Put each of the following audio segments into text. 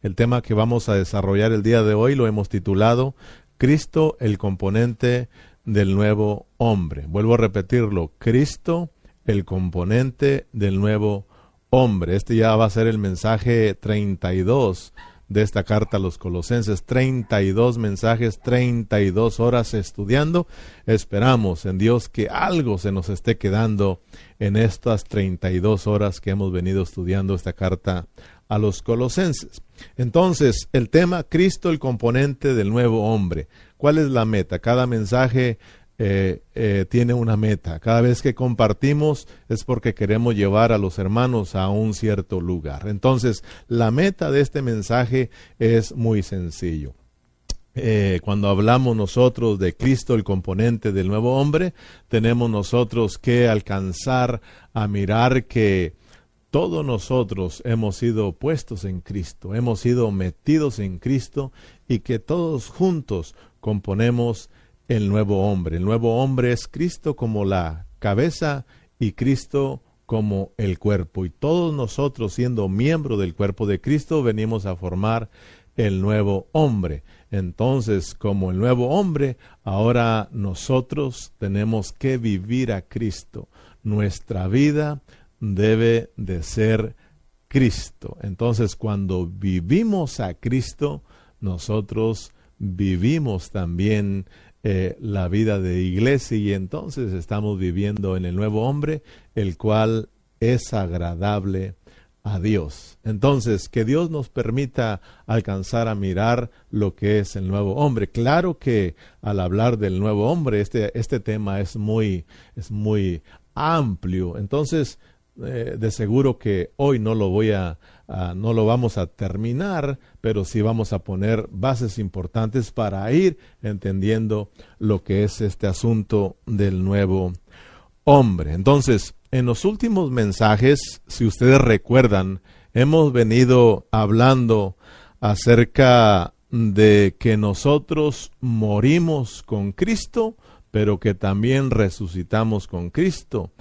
El tema que vamos a desarrollar el día de hoy lo hemos titulado Cristo, el componente del nuevo hombre. Vuelvo a repetirlo, Cristo, el componente del nuevo hombre. Este ya va a ser el mensaje 32 de esta carta a los colosenses. 32 mensajes, 32 horas estudiando. Esperamos en Dios que algo se nos esté quedando en estas 32 horas que hemos venido estudiando esta carta a los colosenses. Entonces, el tema Cristo, el componente del nuevo hombre. ¿Cuál es la meta? Cada mensaje eh, eh, tiene una meta. Cada vez que compartimos es porque queremos llevar a los hermanos a un cierto lugar. Entonces, la meta de este mensaje es muy sencillo. Eh, cuando hablamos nosotros de Cristo, el componente del nuevo hombre, tenemos nosotros que alcanzar a mirar que todos nosotros hemos sido puestos en Cristo, hemos sido metidos en Cristo y que todos juntos componemos el nuevo hombre. El nuevo hombre es Cristo como la cabeza y Cristo como el cuerpo. Y todos nosotros, siendo miembros del cuerpo de Cristo, venimos a formar el nuevo hombre. Entonces, como el nuevo hombre, ahora nosotros tenemos que vivir a Cristo. Nuestra vida debe de ser Cristo. Entonces, cuando vivimos a Cristo, nosotros vivimos también eh, la vida de iglesia y entonces estamos viviendo en el nuevo hombre, el cual es agradable a Dios. Entonces, que Dios nos permita alcanzar a mirar lo que es el nuevo hombre. Claro que al hablar del nuevo hombre, este, este tema es muy, es muy amplio. Entonces, eh, de seguro que hoy no lo voy a, no lo vamos a terminar, pero sí vamos a poner bases importantes para ir entendiendo lo que es este asunto del nuevo hombre. Entonces, en los últimos mensajes, si ustedes recuerdan, hemos venido hablando acerca de que nosotros morimos con Cristo, pero que también resucitamos con Cristo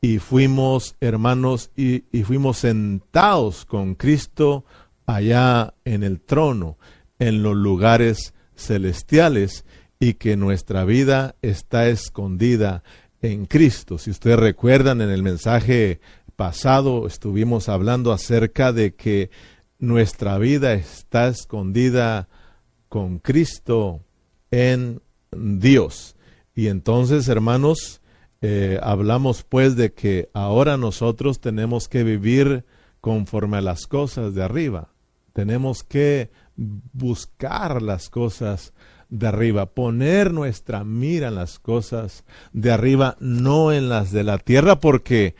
y fuimos hermanos y, fuimos sentados con Cristo allá en el trono, en los lugares celestiales, y que nuestra vida está escondida en Cristo. Si ustedes recuerdan, en el mensaje pasado estuvimos hablando acerca de que nuestra vida está escondida con Cristo en Dios. Y entonces, hermanos, eh, hablamos pues de que ahora nosotros tenemos que vivir conforme a las cosas de arriba. Tenemos que buscar las cosas de arriba, poner nuestra mira en las cosas de arriba, no en las de la tierra, porque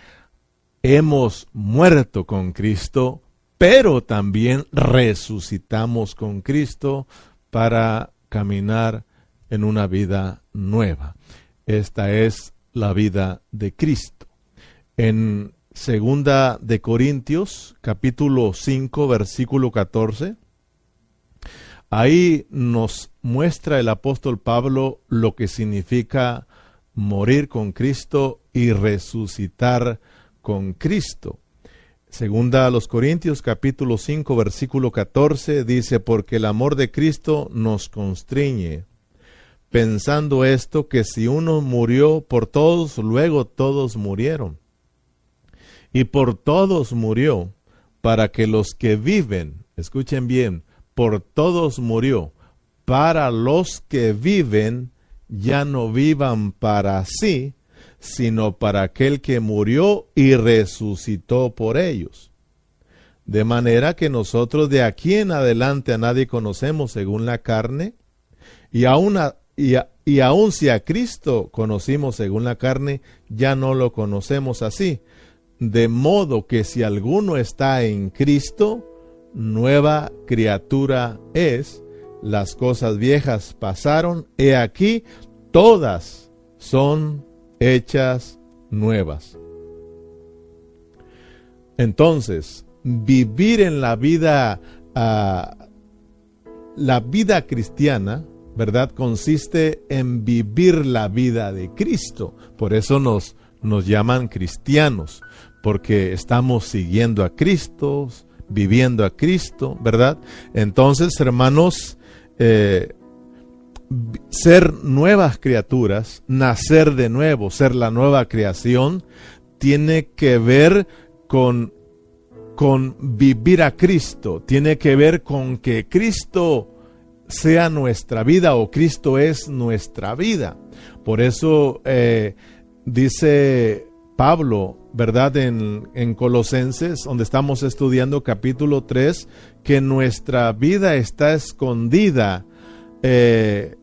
hemos muerto con Cristo, pero también resucitamos con Cristo para caminar en una vida nueva. Esta es la vida de Cristo. En segunda de Corintios, capítulo 5, versículo 14, ahí nos muestra el apóstol Pablo lo que significa morir con Cristo y resucitar con Cristo. Segunda a los Corintios capítulo 5 versículo 14 dice, porque el amor de Cristo nos constriñe, pensando esto que si uno murió por todos, luego todos murieron. Y por todos murió, para que los que viven, escuchen bien, por todos murió, para los que viven ya no vivan para sí, sino para aquel que murió y resucitó por ellos. De manera que nosotros de aquí en adelante a nadie conocemos según la carne, y aún a, y, y aun si a Cristo conocimos según la carne, ya no lo conocemos así. De modo que si alguno está en Cristo, nueva criatura es, las cosas viejas pasaron, he aquí, todas son hechas nuevas. Entonces, vivir en la vida, uh, la vida cristiana, ¿verdad? Consiste en vivir la vida de Cristo. Por eso nos, nos llaman cristianos, porque estamos siguiendo a Cristo, viviendo a Cristo, ¿verdad? Entonces, hermanos, eh, ser nuevas criaturas, nacer de nuevo, ser la nueva creación, tiene que ver con, con vivir a Cristo, tiene que ver con que Cristo sea nuestra vida o Cristo es nuestra vida. Por eso eh, dice Pablo, ¿verdad? En, en, Colosenses, donde estamos estudiando capítulo 3, que nuestra vida está escondida eh,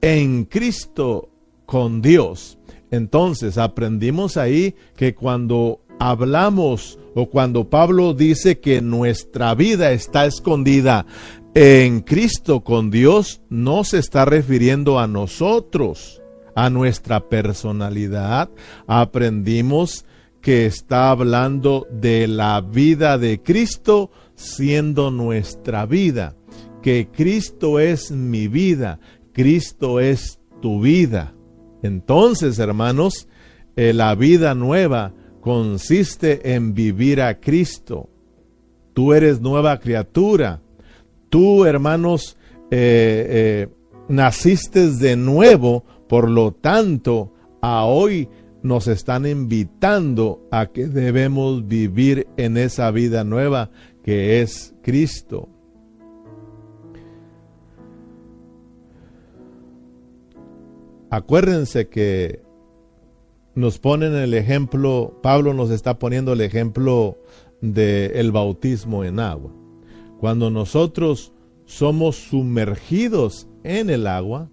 en Cristo con Dios. Entonces aprendimos ahí que cuando hablamos o cuando Pablo dice que nuestra vida está escondida en Cristo con Dios, no se está refiriendo a nosotros, a nuestra personalidad. Aprendimos que está hablando de la vida de Cristo siendo nuestra vida, que Cristo es mi vida, Cristo es tu vida. Entonces, hermanos, eh, la vida nueva consiste en vivir a Cristo. Tú eres nueva criatura. Tú, hermanos, eh, eh, naciste de nuevo, por lo tanto, a hoy nos están invitando a que debemos vivir en esa vida nueva que es Cristo. Acuérdense que nos ponen el ejemplo, Pablo nos está poniendo el ejemplo del el bautismo en agua. Cuando nosotros somos sumergidos en el agua,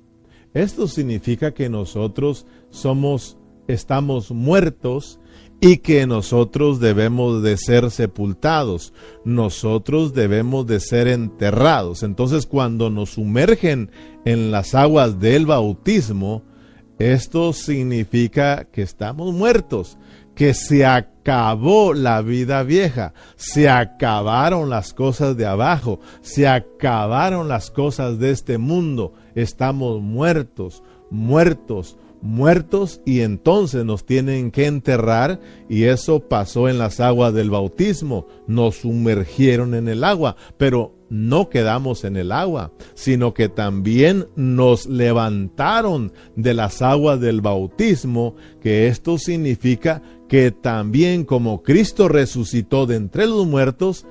esto significa que nosotros somos estamos muertos y que nosotros debemos de ser sepultados, nosotros debemos de ser enterrados. Entonces cuando nos sumergen en las aguas del bautismo, esto significa que estamos muertos, que se acabó la vida vieja, se acabaron las cosas de abajo, se acabaron las cosas de este mundo. Estamos muertos, muertos, muertos y entonces nos tienen que enterrar y eso pasó en las aguas del bautismo, nos sumergieron en el agua, pero no quedamos en el agua, sino que también nos levantaron de las aguas del bautismo, que esto significa que también como Cristo resucitó de entre los muertos,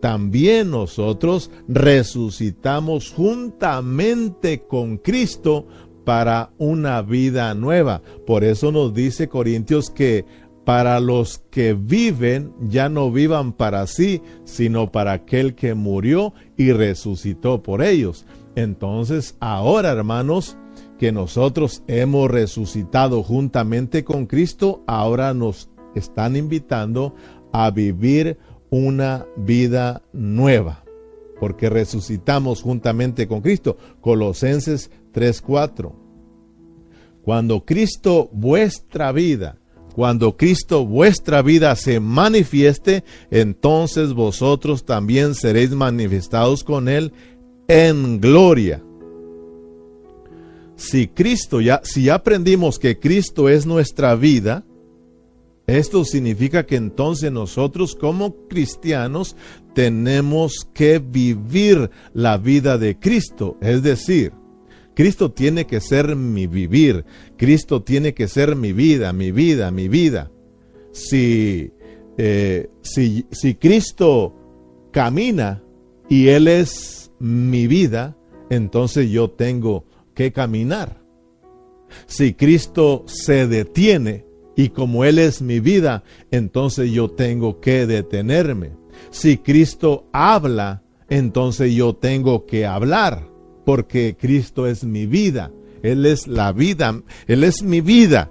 también nosotros resucitamos juntamente con Cristo para una vida nueva. Por eso nos dice Corintios que para los que viven ya no vivan para sí, sino para aquel que murió y resucitó por ellos. Entonces, ahora, hermanos, que nosotros hemos resucitado juntamente con Cristo, ahora nos están invitando a vivir una vida nueva, porque resucitamos juntamente con Cristo. Colosenses 3:4. Cuando Cristo vuestra vida cuando Cristo vuestra vida se manifieste, entonces vosotros también seréis manifestados con Él en gloria. Si Cristo ya, si aprendimos que Cristo es nuestra vida, esto significa que entonces nosotros como cristianos tenemos que vivir la vida de Cristo, es decir, Cristo tiene que ser mi vivir. Cristo tiene que ser mi vida, mi vida, mi vida. Si, eh, si, si Cristo camina y Él es mi vida, entonces yo tengo que caminar. Si Cristo se detiene y como Él es mi vida, entonces yo tengo que detenerme. Si Cristo habla, entonces yo tengo que hablar porque Cristo es mi vida. Él es la vida, Él es mi vida.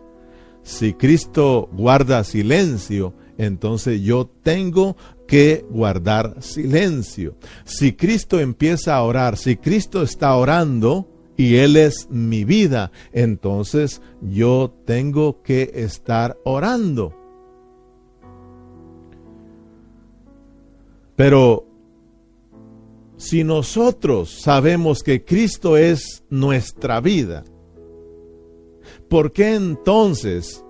Si Cristo guarda silencio, entonces yo tengo que guardar silencio. Si Cristo empieza a orar, si Cristo está orando y Él es mi vida, entonces yo tengo que estar orando. Pero si nosotros sabemos que Cristo es nuestra vida, ¿por qué entonces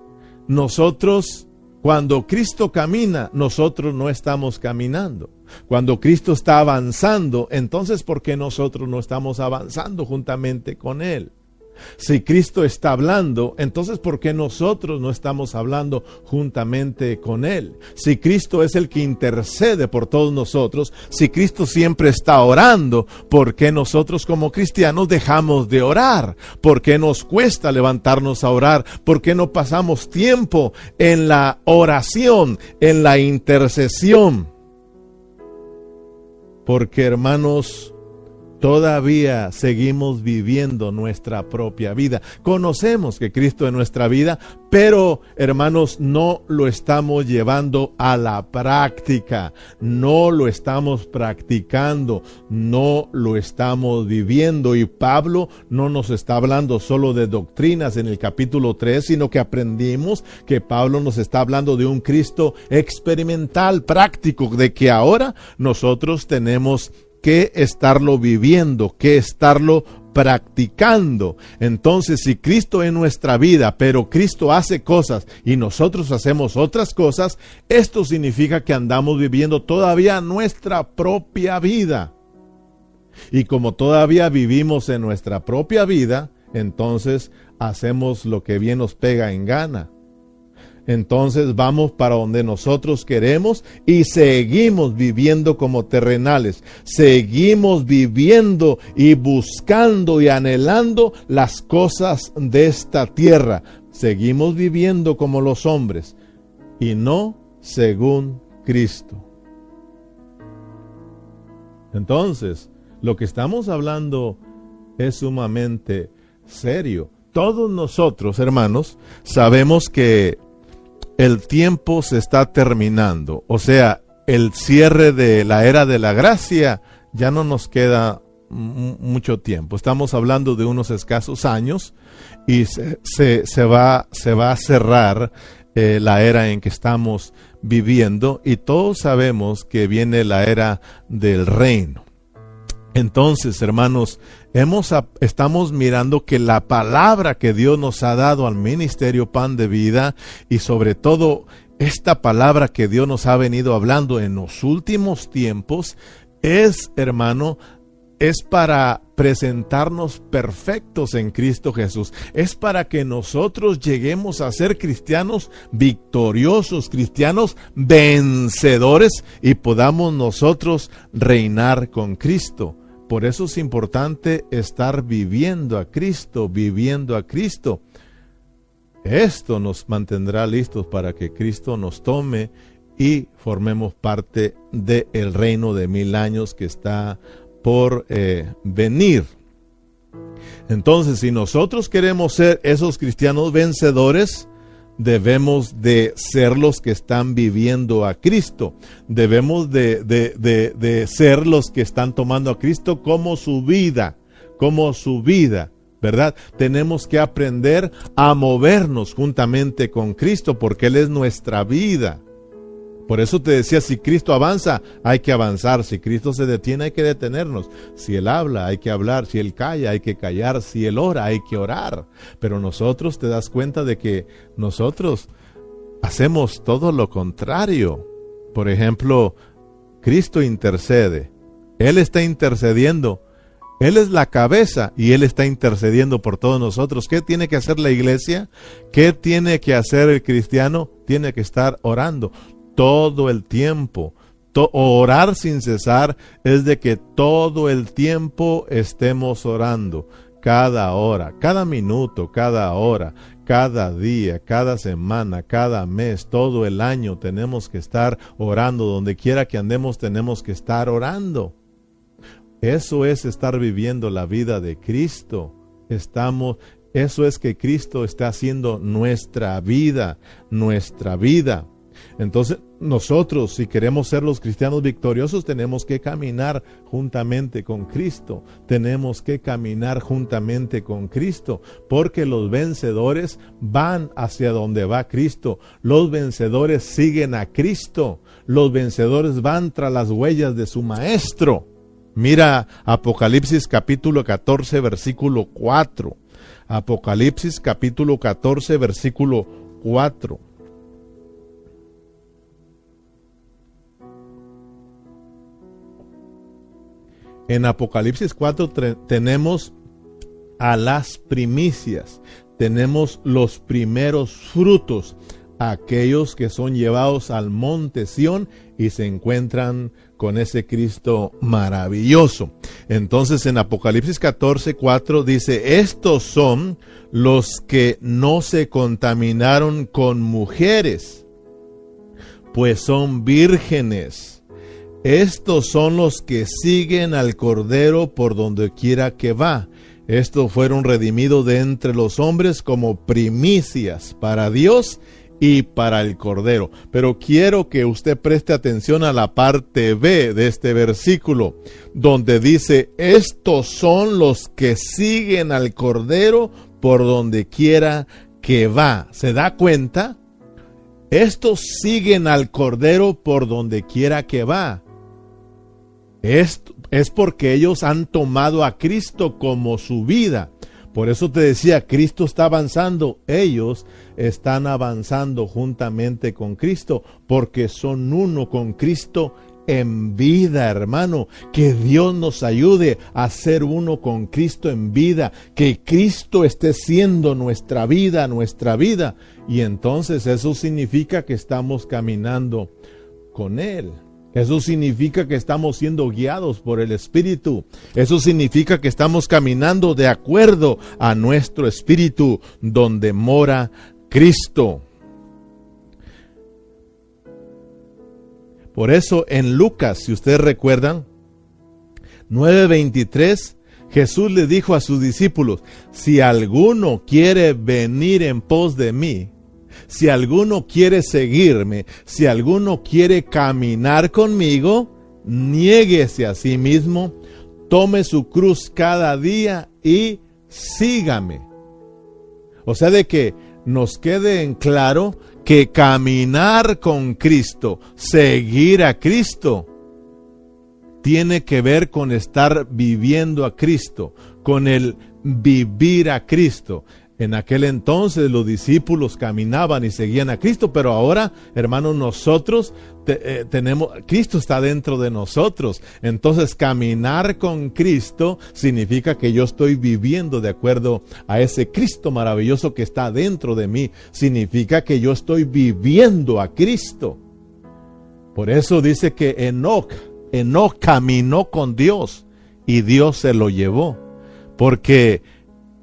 nosotros Cuando Cristo camina, nosotros no estamos caminando. Cuando Cristo está avanzando, entonces ¿por qué nosotros no estamos avanzando juntamente con Él? Si Cristo está hablando, entonces ¿por qué nosotros no estamos hablando juntamente con Él? Si Cristo es el que intercede por todos nosotros, si Cristo siempre está orando, ¿por qué nosotros como cristianos dejamos de orar? ¿Por qué nos cuesta levantarnos a orar? ¿Por qué no pasamos tiempo en la oración, en la intercesión? Porque hermanos, Todavía seguimos viviendo nuestra propia vida. Conocemos que Cristo es nuestra vida, pero hermanos, no lo estamos llevando a la práctica. No lo estamos practicando. No lo estamos viviendo. Y Pablo no nos está hablando solo de doctrinas en el capítulo 3, sino que aprendimos que Pablo nos está hablando de un Cristo experimental, práctico, de que ahora nosotros tenemos que estarlo viviendo, que estarlo practicando. Entonces, si Cristo es nuestra vida, pero Cristo hace cosas y nosotros hacemos otras cosas, esto significa que andamos viviendo todavía nuestra propia vida. Y como todavía vivimos en nuestra propia vida, entonces hacemos lo que bien nos pega en gana entonces vamos para donde nosotros queremos y seguimos viviendo como terrenales. Seguimos viviendo y buscando y anhelando las cosas de esta tierra. Seguimos viviendo como los hombres y no según Cristo. Entonces, lo que estamos hablando es sumamente serio. Todos nosotros, hermanos, sabemos que el tiempo se está terminando. O sea, el cierre de la era de la gracia ya no nos queda mucho tiempo. Estamos hablando de unos escasos años y se, va, se va, a cerrar eh, la era en que estamos viviendo y todos sabemos que viene la era del reino. Entonces, hermanos, hemos, estamos mirando que la palabra que Dios nos ha dado al ministerio Pan de Vida y sobre todo esta palabra que Dios nos ha venido hablando en los últimos tiempos es, hermano, es para presentarnos perfectos en Cristo Jesús. Es para que nosotros lleguemos a ser cristianos victoriosos, cristianos vencedores y podamos nosotros reinar con Cristo. Por eso es importante estar viviendo a Cristo, viviendo a Cristo. Esto nos mantendrá listos para que Cristo nos tome y formemos parte del reino de mil años que está por eh, venir. Entonces, si nosotros queremos ser esos cristianos vencedores, debemos de ser los que están viviendo a Cristo. Debemos de, de, ser los que están tomando a Cristo como su vida, como su vida. ¿Verdad? Tenemos que aprender a movernos juntamente con Cristo porque Él es nuestra vida. Por eso te decía, si Cristo avanza, hay que avanzar. Si Cristo se detiene, hay que detenernos. Si Él habla, hay que hablar. Si Él calla, hay que callar. Si Él ora, hay que orar. Pero nosotros te das cuenta de que nosotros hacemos todo lo contrario. Por ejemplo, Cristo intercede. Él está intercediendo. Él es la cabeza y Él está intercediendo por todos nosotros. ¿Qué tiene que hacer la iglesia? ¿Qué tiene que hacer el cristiano? Tiene que estar orando todo el tiempo. orar sin cesar es de que todo el tiempo estemos orando, cada hora, cada minuto, cada hora, cada día, cada semana, cada mes, todo el año tenemos que estar orando, donde quiera que andemos tenemos que estar orando. Eso es estar viviendo la vida de Cristo. Estamos, eso es que Cristo está haciendo nuestra vida, nuestra vida. Entonces, nosotros, si queremos ser los cristianos victoriosos, tenemos que caminar juntamente con Cristo. Tenemos que caminar juntamente con Cristo, porque los vencedores van hacia donde va Cristo. Los vencedores siguen a Cristo. Los vencedores van tras las huellas de su Maestro. Mira Apocalipsis capítulo 14, versículo 4. Apocalipsis capítulo 14, versículo 4. En Apocalipsis 4 tenemos a las primicias, tenemos los primeros frutos, aquellos que son llevados al monte Sión y se encuentran con ese Cristo maravilloso. Entonces en Apocalipsis 14, 4 dice, estos son los que no se contaminaron con mujeres, pues son vírgenes. Estos son los que siguen al Cordero por donde quiera que va. Estos fueron redimidos de entre los hombres como primicias para Dios y para el Cordero. Pero quiero que usted preste atención a la parte B de este versículo, donde dice, estos son los que siguen al Cordero por donde quiera que va. ¿Se da cuenta? Estos siguen al Cordero por donde quiera que va. Esto es porque ellos han tomado a Cristo como su vida. Por eso te decía, Cristo está avanzando, ellos están avanzando juntamente con Cristo, porque son uno con Cristo en vida, hermano. Que Dios nos ayude a ser uno con Cristo en vida, que Cristo esté siendo nuestra vida, nuestra vida. Y entonces eso significa que estamos caminando con Él. Eso significa que estamos siendo guiados por el Espíritu. Eso significa que estamos caminando de acuerdo a nuestro Espíritu donde mora Cristo. Por eso en Lucas, si ustedes recuerdan, 9:23, Jesús le dijo a sus discípulos, si alguno quiere venir en pos de mí, si alguno quiere seguirme, si alguno quiere caminar conmigo, niéguese a sí mismo, tome su cruz cada día y sígame. O sea, de que nos quede en claro que caminar con Cristo, seguir a Cristo, tiene que ver con estar viviendo a Cristo, con el vivir a Cristo. En aquel entonces los discípulos caminaban y seguían a Cristo, pero ahora, hermanos, nosotros eh, tenemos, Cristo está dentro de nosotros. Entonces, caminar con Cristo significa que yo estoy viviendo de acuerdo a ese Cristo maravilloso que está dentro de mí. Significa que yo estoy viviendo a Cristo. Por eso dice que Enoch, Enoch caminó con Dios y Dios se lo llevó. Porque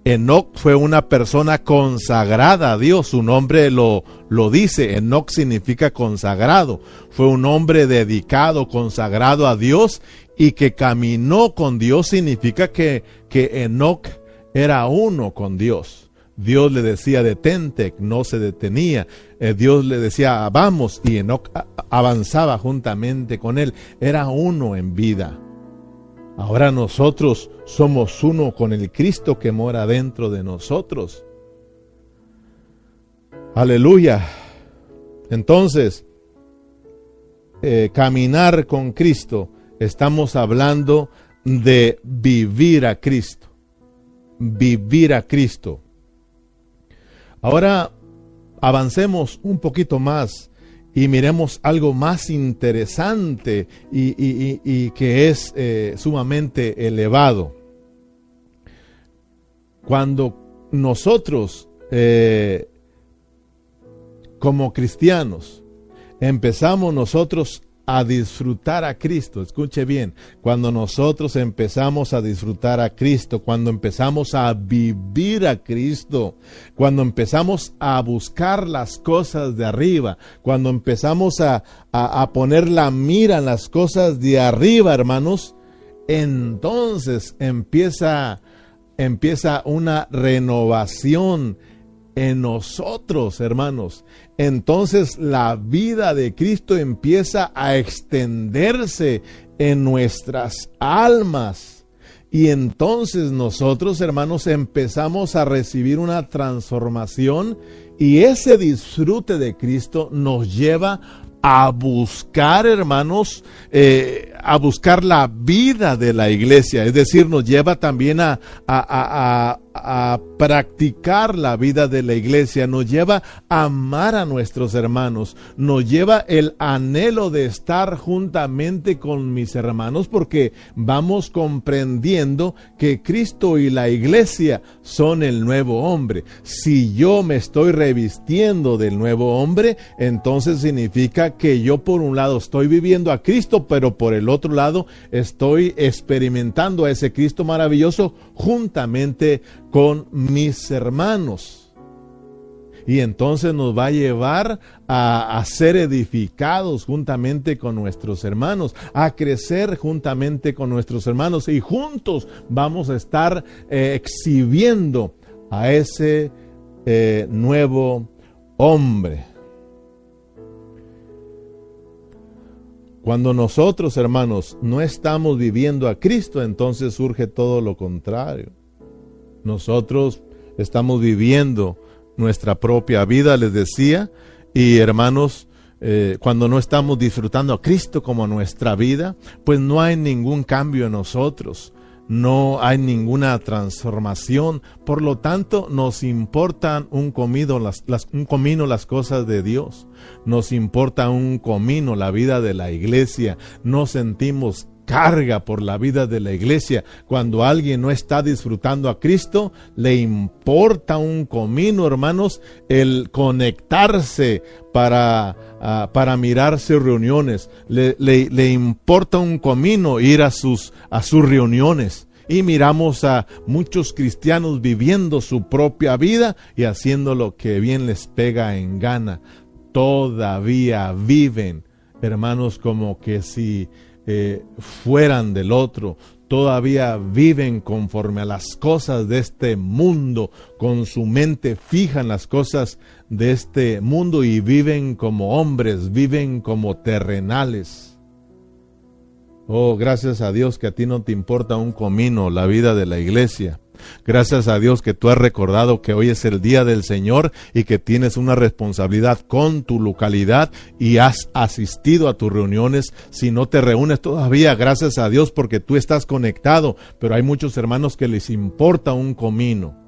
Enoch fue una persona consagrada a Dios, su nombre lo, lo dice, Enoch significa consagrado, fue un hombre dedicado, consagrado a Dios y que caminó con Dios significa que, que Enoch era uno con Dios. Dios le decía detente, no se detenía. Eh, Dios le decía vamos y Enoch avanzaba juntamente con él. Era uno en vida. Ahora nosotros somos uno con el Cristo que mora dentro de nosotros. Aleluya. Entonces, eh, caminar con Cristo, estamos hablando de vivir a Cristo. Vivir a Cristo. Ahora avancemos un poquito más y miremos algo más interesante y, que es eh, sumamente elevado. Cuando nosotros, eh, como cristianos, empezamos nosotros a disfrutar a Cristo. Escuche bien, cuando nosotros empezamos a disfrutar a Cristo, cuando empezamos a vivir a Cristo, cuando empezamos a buscar las cosas de arriba, cuando empezamos a, a, poner la mira en las cosas de arriba, hermanos, entonces empieza, empieza una renovación en nosotros, hermanos. Entonces la vida de Cristo empieza a extenderse en nuestras almas. Y entonces nosotros, hermanos, empezamos a recibir una transformación y ese disfrute de Cristo nos lleva a buscar, hermanos, eh, a buscar la vida de la iglesia. Es decir, nos lleva también a, practicar la vida de la iglesia, nos lleva a amar a nuestros hermanos, nos lleva el anhelo de estar juntamente con mis hermanos porque vamos comprendiendo que Cristo y la iglesia son el nuevo hombre. Si yo me estoy revistiendo del nuevo hombre, entonces significa que yo por un lado estoy viviendo a Cristo, pero por el otro lado estoy experimentando a ese Cristo maravilloso juntamente con mis hermanos. Y entonces nos va a llevar a, ser edificados juntamente con nuestros hermanos, a crecer juntamente con nuestros hermanos y juntos vamos a estar eh, exhibiendo a ese eh, nuevo hombre. Cuando nosotros, hermanos, no estamos viviendo a Cristo, entonces surge todo lo contrario. Nosotros estamos viviendo nuestra propia vida, les decía, y hermanos, eh, cuando no estamos disfrutando a Cristo como nuestra vida, pues no hay ningún cambio en nosotros. No hay ninguna transformación, por lo tanto nos importan un, comido, las, un comino las cosas de Dios, nos importa un comino la vida de la iglesia, no sentimos carga por la vida de la iglesia. Cuando alguien no está disfrutando a Cristo, le importa un comino, hermanos, el conectarse para, uh, para mirarse reuniones. Le, le, le, importa un comino ir a sus, a sus reuniones. Y miramos a muchos cristianos viviendo su propia vida y haciendo lo que bien les pega en gana. Todavía viven, hermanos, como que si eh, fueran del otro, todavía viven conforme a las cosas de este mundo, con su mente fija en las cosas de este mundo y viven como hombres, viven como terrenales. Oh, gracias a Dios que a ti no te importa un comino la vida de la iglesia. Gracias a Dios que tú has recordado que hoy es el día del Señor y que tienes una responsabilidad con tu localidad y has asistido a tus reuniones. Si no te reúnes todavía, gracias a Dios porque tú estás conectado, pero hay muchos hermanos que les importa un comino.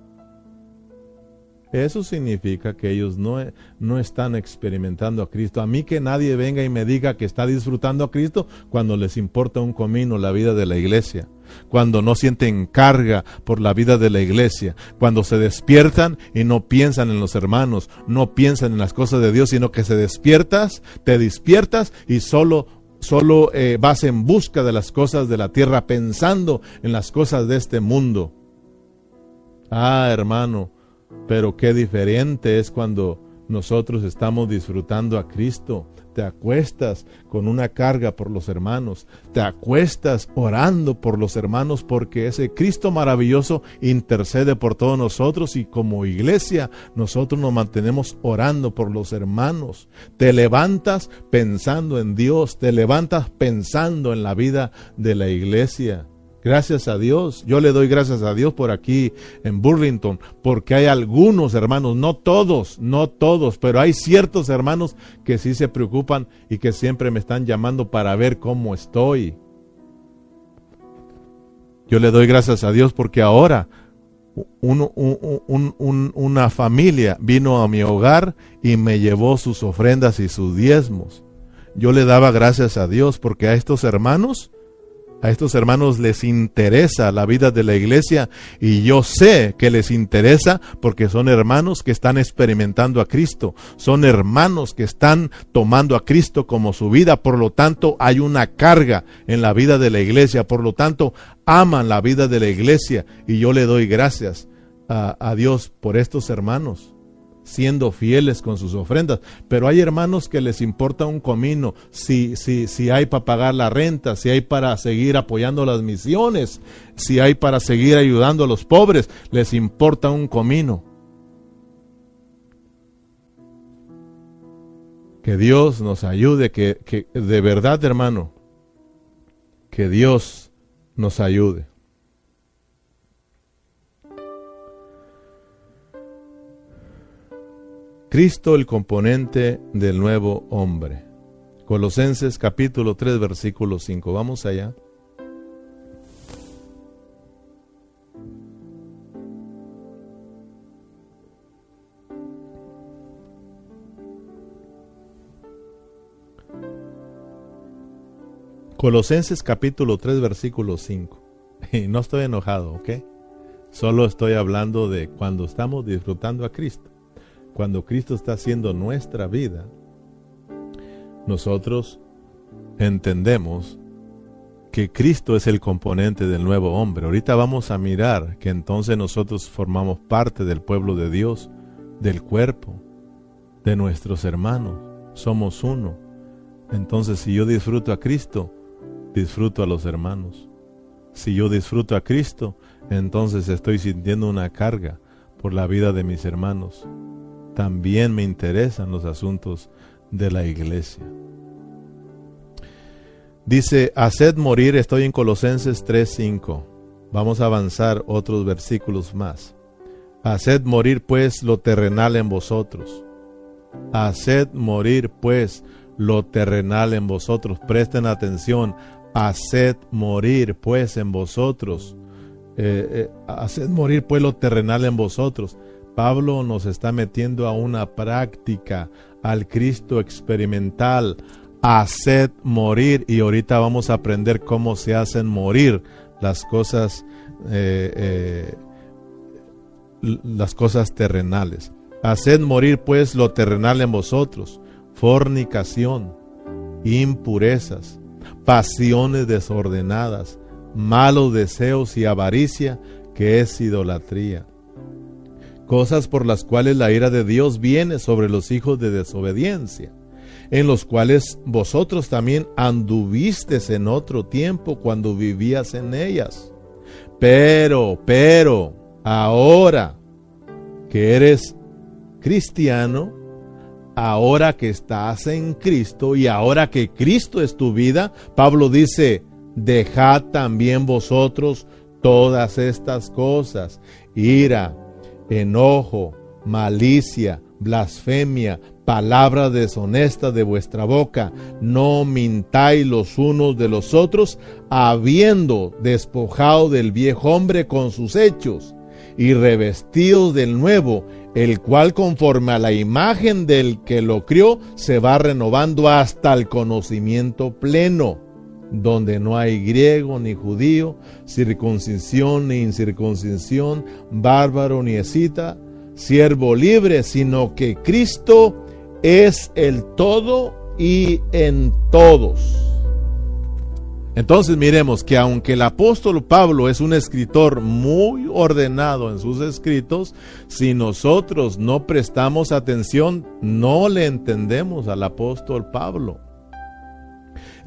Eso significa que ellos no, no, están experimentando a Cristo. A mí que nadie venga y me diga que está disfrutando a Cristo cuando les importa un comino la vida de la iglesia cuando no sienten carga por la vida de la iglesia, cuando se despiertan y no piensan en los hermanos, no piensan en las cosas de Dios, sino que se despiertas, te despiertas y solo solo eh, vas en busca de las cosas de la tierra, pensando en las cosas de este mundo. Ah, hermano, pero qué diferente es cuando nosotros estamos disfrutando a Cristo, te acuestas con una carga por los hermanos, te acuestas orando por los hermanos porque ese Cristo maravilloso intercede por todos nosotros y como iglesia nosotros nos mantenemos orando por los hermanos. Te levantas pensando en Dios, te levantas pensando en la vida de la iglesia. Gracias a Dios. Yo le doy gracias a Dios por aquí en Burlington, porque hay algunos hermanos, no todos, no todos, pero hay ciertos hermanos que sí se preocupan y que siempre me están llamando para ver cómo estoy. Yo le doy gracias a Dios porque ahora una familia vino a mi hogar y me llevó sus ofrendas y sus diezmos. Yo le daba gracias a Dios porque a estos hermanos a estos hermanos les interesa la vida de la iglesia y yo sé que les interesa porque son hermanos que están experimentando a Cristo, son hermanos que están tomando a Cristo como su vida, por lo tanto hay una carga en la vida de la iglesia, por lo tanto aman la vida de la iglesia y yo le doy gracias a, a Dios por estos hermanos siendo fieles con sus ofrendas. Pero hay hermanos que les importa un comino si, si, si hay para pagar la renta, si hay para seguir apoyando las misiones, si hay para seguir ayudando a los pobres, les importa un comino. Que Dios nos ayude, que, que de verdad hermano, que Dios nos ayude. Cristo el componente del nuevo hombre. Colosenses capítulo 3 versículo 5. Vamos allá. Colosenses capítulo 3 versículo 5. Y no estoy enojado, ¿ok? Solo estoy hablando de cuando estamos disfrutando a Cristo. Cuando Cristo está haciendo nuestra vida, nosotros entendemos que Cristo es el componente del nuevo hombre. Ahorita vamos a mirar que entonces nosotros formamos parte del pueblo de Dios, del cuerpo, de nuestros hermanos. Somos uno. Entonces si yo disfruto a Cristo, disfruto a los hermanos. Si yo disfruto a Cristo, entonces estoy sintiendo una carga por la vida de mis hermanos. También me interesan los asuntos de la iglesia. Dice, haced morir, estoy en Colosenses 3:5. Vamos a avanzar otros versículos más. Haced morir pues lo terrenal en vosotros. Haced morir pues lo terrenal en vosotros. Presten atención haced morir pues en vosotros, eh, eh, haced morir pues lo terrenal en vosotros. Pablo nos está metiendo a una práctica, al Cristo experimental, haced morir y ahorita vamos a aprender cómo se hacen morir las cosas, eh, las cosas terrenales. Haced morir pues lo terrenal en vosotros, fornicación, impurezas, pasiones desordenadas, malos deseos y avaricia, que es idolatría. Cosas por las cuales la ira de Dios viene sobre los hijos de desobediencia, en los cuales vosotros también anduvistes en otro tiempo cuando vivías en ellas. Pero, pero, ahora que eres cristiano, ahora que estás en Cristo y ahora que Cristo es tu vida, Pablo dice, dejad también vosotros todas estas cosas, ira, enojo, malicia, blasfemia, palabra deshonesta de vuestra boca, no mintáis los unos de los otros, habiendo despojado del viejo hombre con sus hechos y revestidos del nuevo, el cual conforme a la imagen del que lo crió, se va renovando hasta el conocimiento pleno, donde no hay griego ni judío, circuncisión ni incircuncisión, bárbaro ni escita, siervo libre, sino que Cristo es el todo y en todos. Entonces miremos que aunque el apóstol Pablo es un escritor muy ordenado en sus escritos, si nosotros no prestamos atención, no le entendemos al apóstol Pablo.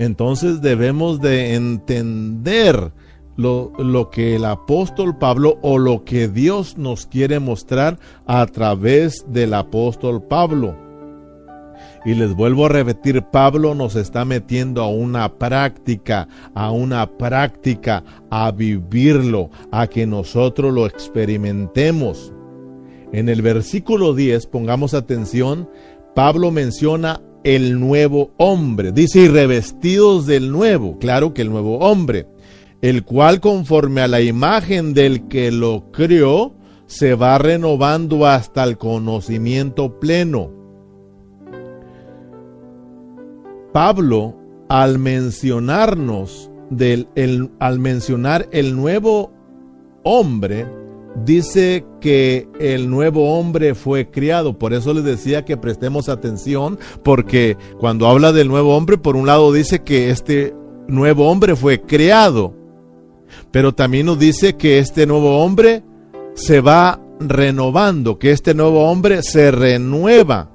Entonces debemos de entender lo, lo, que el apóstol Pablo o lo que Dios nos quiere mostrar a través del apóstol Pablo. Y les vuelvo a repetir, Pablo nos está metiendo a una práctica, a una práctica, a vivirlo, a que nosotros lo experimentemos. En el versículo 10, pongamos atención, Pablo menciona el nuevo hombre. Dice, y revestidos del nuevo, claro que el nuevo hombre, el cual conforme a la imagen del que lo creó, se va renovando hasta el conocimiento pleno Pablo, al mencionarnos del, al mencionar el nuevo hombre, dice que el nuevo hombre fue criado. Por eso les decía que prestemos atención, porque cuando habla del nuevo hombre, por un lado dice que este nuevo hombre fue creado, pero también nos dice que este nuevo hombre se va renovando, que este nuevo hombre se renueva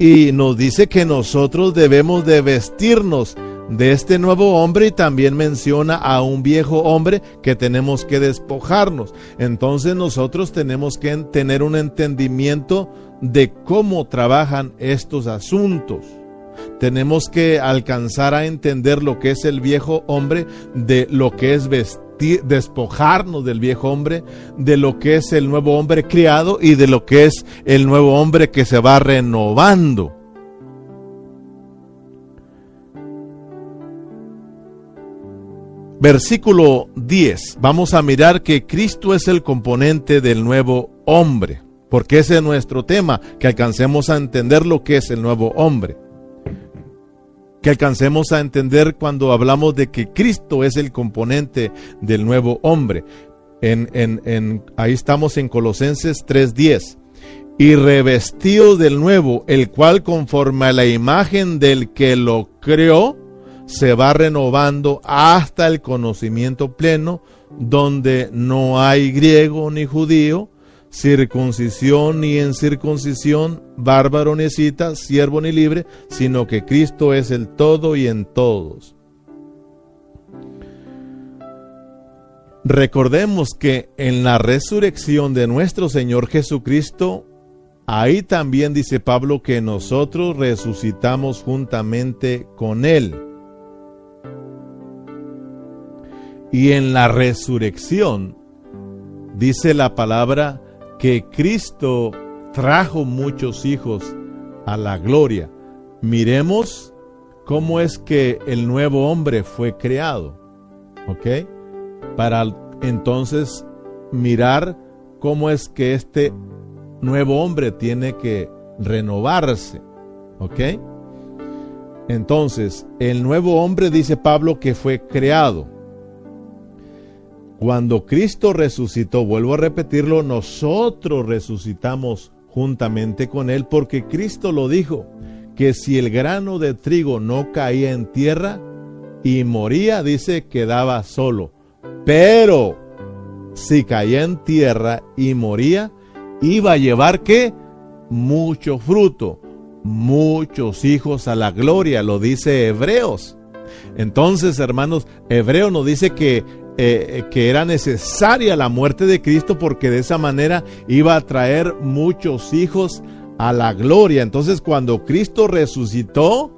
y nos dice que nosotros debemos de vestirnos de este nuevo hombre también menciona a un viejo hombre que tenemos que despojarnos. Entonces nosotros tenemos que tener un entendimiento de cómo trabajan estos asuntos. Tenemos que alcanzar a entender lo que es el viejo hombre de lo que es vestir despojarnos del viejo hombre, de lo que es el nuevo hombre criado y de lo que es el nuevo hombre que se va renovando. Versículo 10. Vamos a mirar que Cristo es el componente del nuevo hombre, porque ese es nuestro tema, que alcancemos a entender lo que es el nuevo hombre. que alcancemos a entender cuando hablamos de que Cristo es el componente del nuevo hombre. En, en, ahí estamos en Colosenses 3:10. Y revestido del nuevo, el cual conforme a la imagen del que lo creó, se va renovando hasta el conocimiento pleno, donde no hay griego ni judío, circuncisión ni en circuncisión, bárbaro ni cita, siervo ni libre, sino que Cristo es el todo y en todos. Recordemos que en la resurrección de nuestro Señor Jesucristo, ahí también dice Pablo que nosotros resucitamos juntamente con Él. Y en la resurrección, dice la palabra, que Cristo trajo muchos hijos a la gloria. Miremos cómo es que el nuevo hombre fue creado. ¿Ok? Para entonces mirar cómo es que este nuevo hombre tiene que renovarse. ¿Ok? Entonces, el nuevo hombre dice Pablo que fue creado. Cuando Cristo resucitó, vuelvo a repetirlo, nosotros resucitamos juntamente con Él porque Cristo lo dijo, que si el grano de trigo no caía en tierra y moría, dice, quedaba solo. Pero si caía en tierra y moría, iba a llevar qué? Mucho fruto, muchos hijos a la gloria, lo dice Hebreos. Entonces, hermanos, Hebreo nos dice que eh, que era necesaria la muerte de Cristo porque de esa manera iba a traer muchos hijos a la gloria. Entonces cuando Cristo resucitó,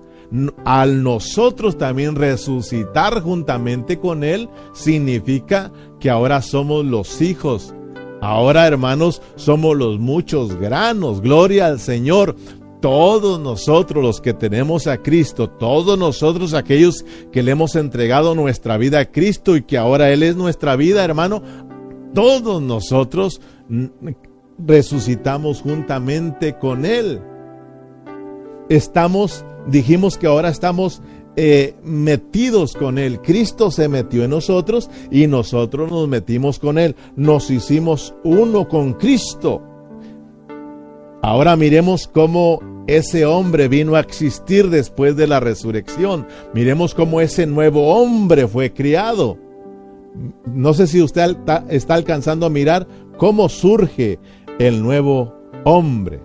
al nosotros también resucitar juntamente con Él, significa que ahora somos los hijos. Ahora, hermanos, somos los muchos granos. Gloria al Señor todos nosotros los que tenemos a Cristo, todos nosotros aquellos que le hemos entregado nuestra vida a Cristo y que ahora Él es nuestra vida, hermano, todos nosotros resucitamos juntamente con Él. Estamos, dijimos que ahora estamos eh, metidos con Él. Cristo se metió en nosotros y nosotros nos metimos con Él. Nos hicimos uno con Cristo. Ahora miremos cómo ese hombre vino a existir después de la resurrección. Miremos cómo ese nuevo hombre fue criado. No sé si usted está alcanzando a mirar cómo surge el nuevo hombre.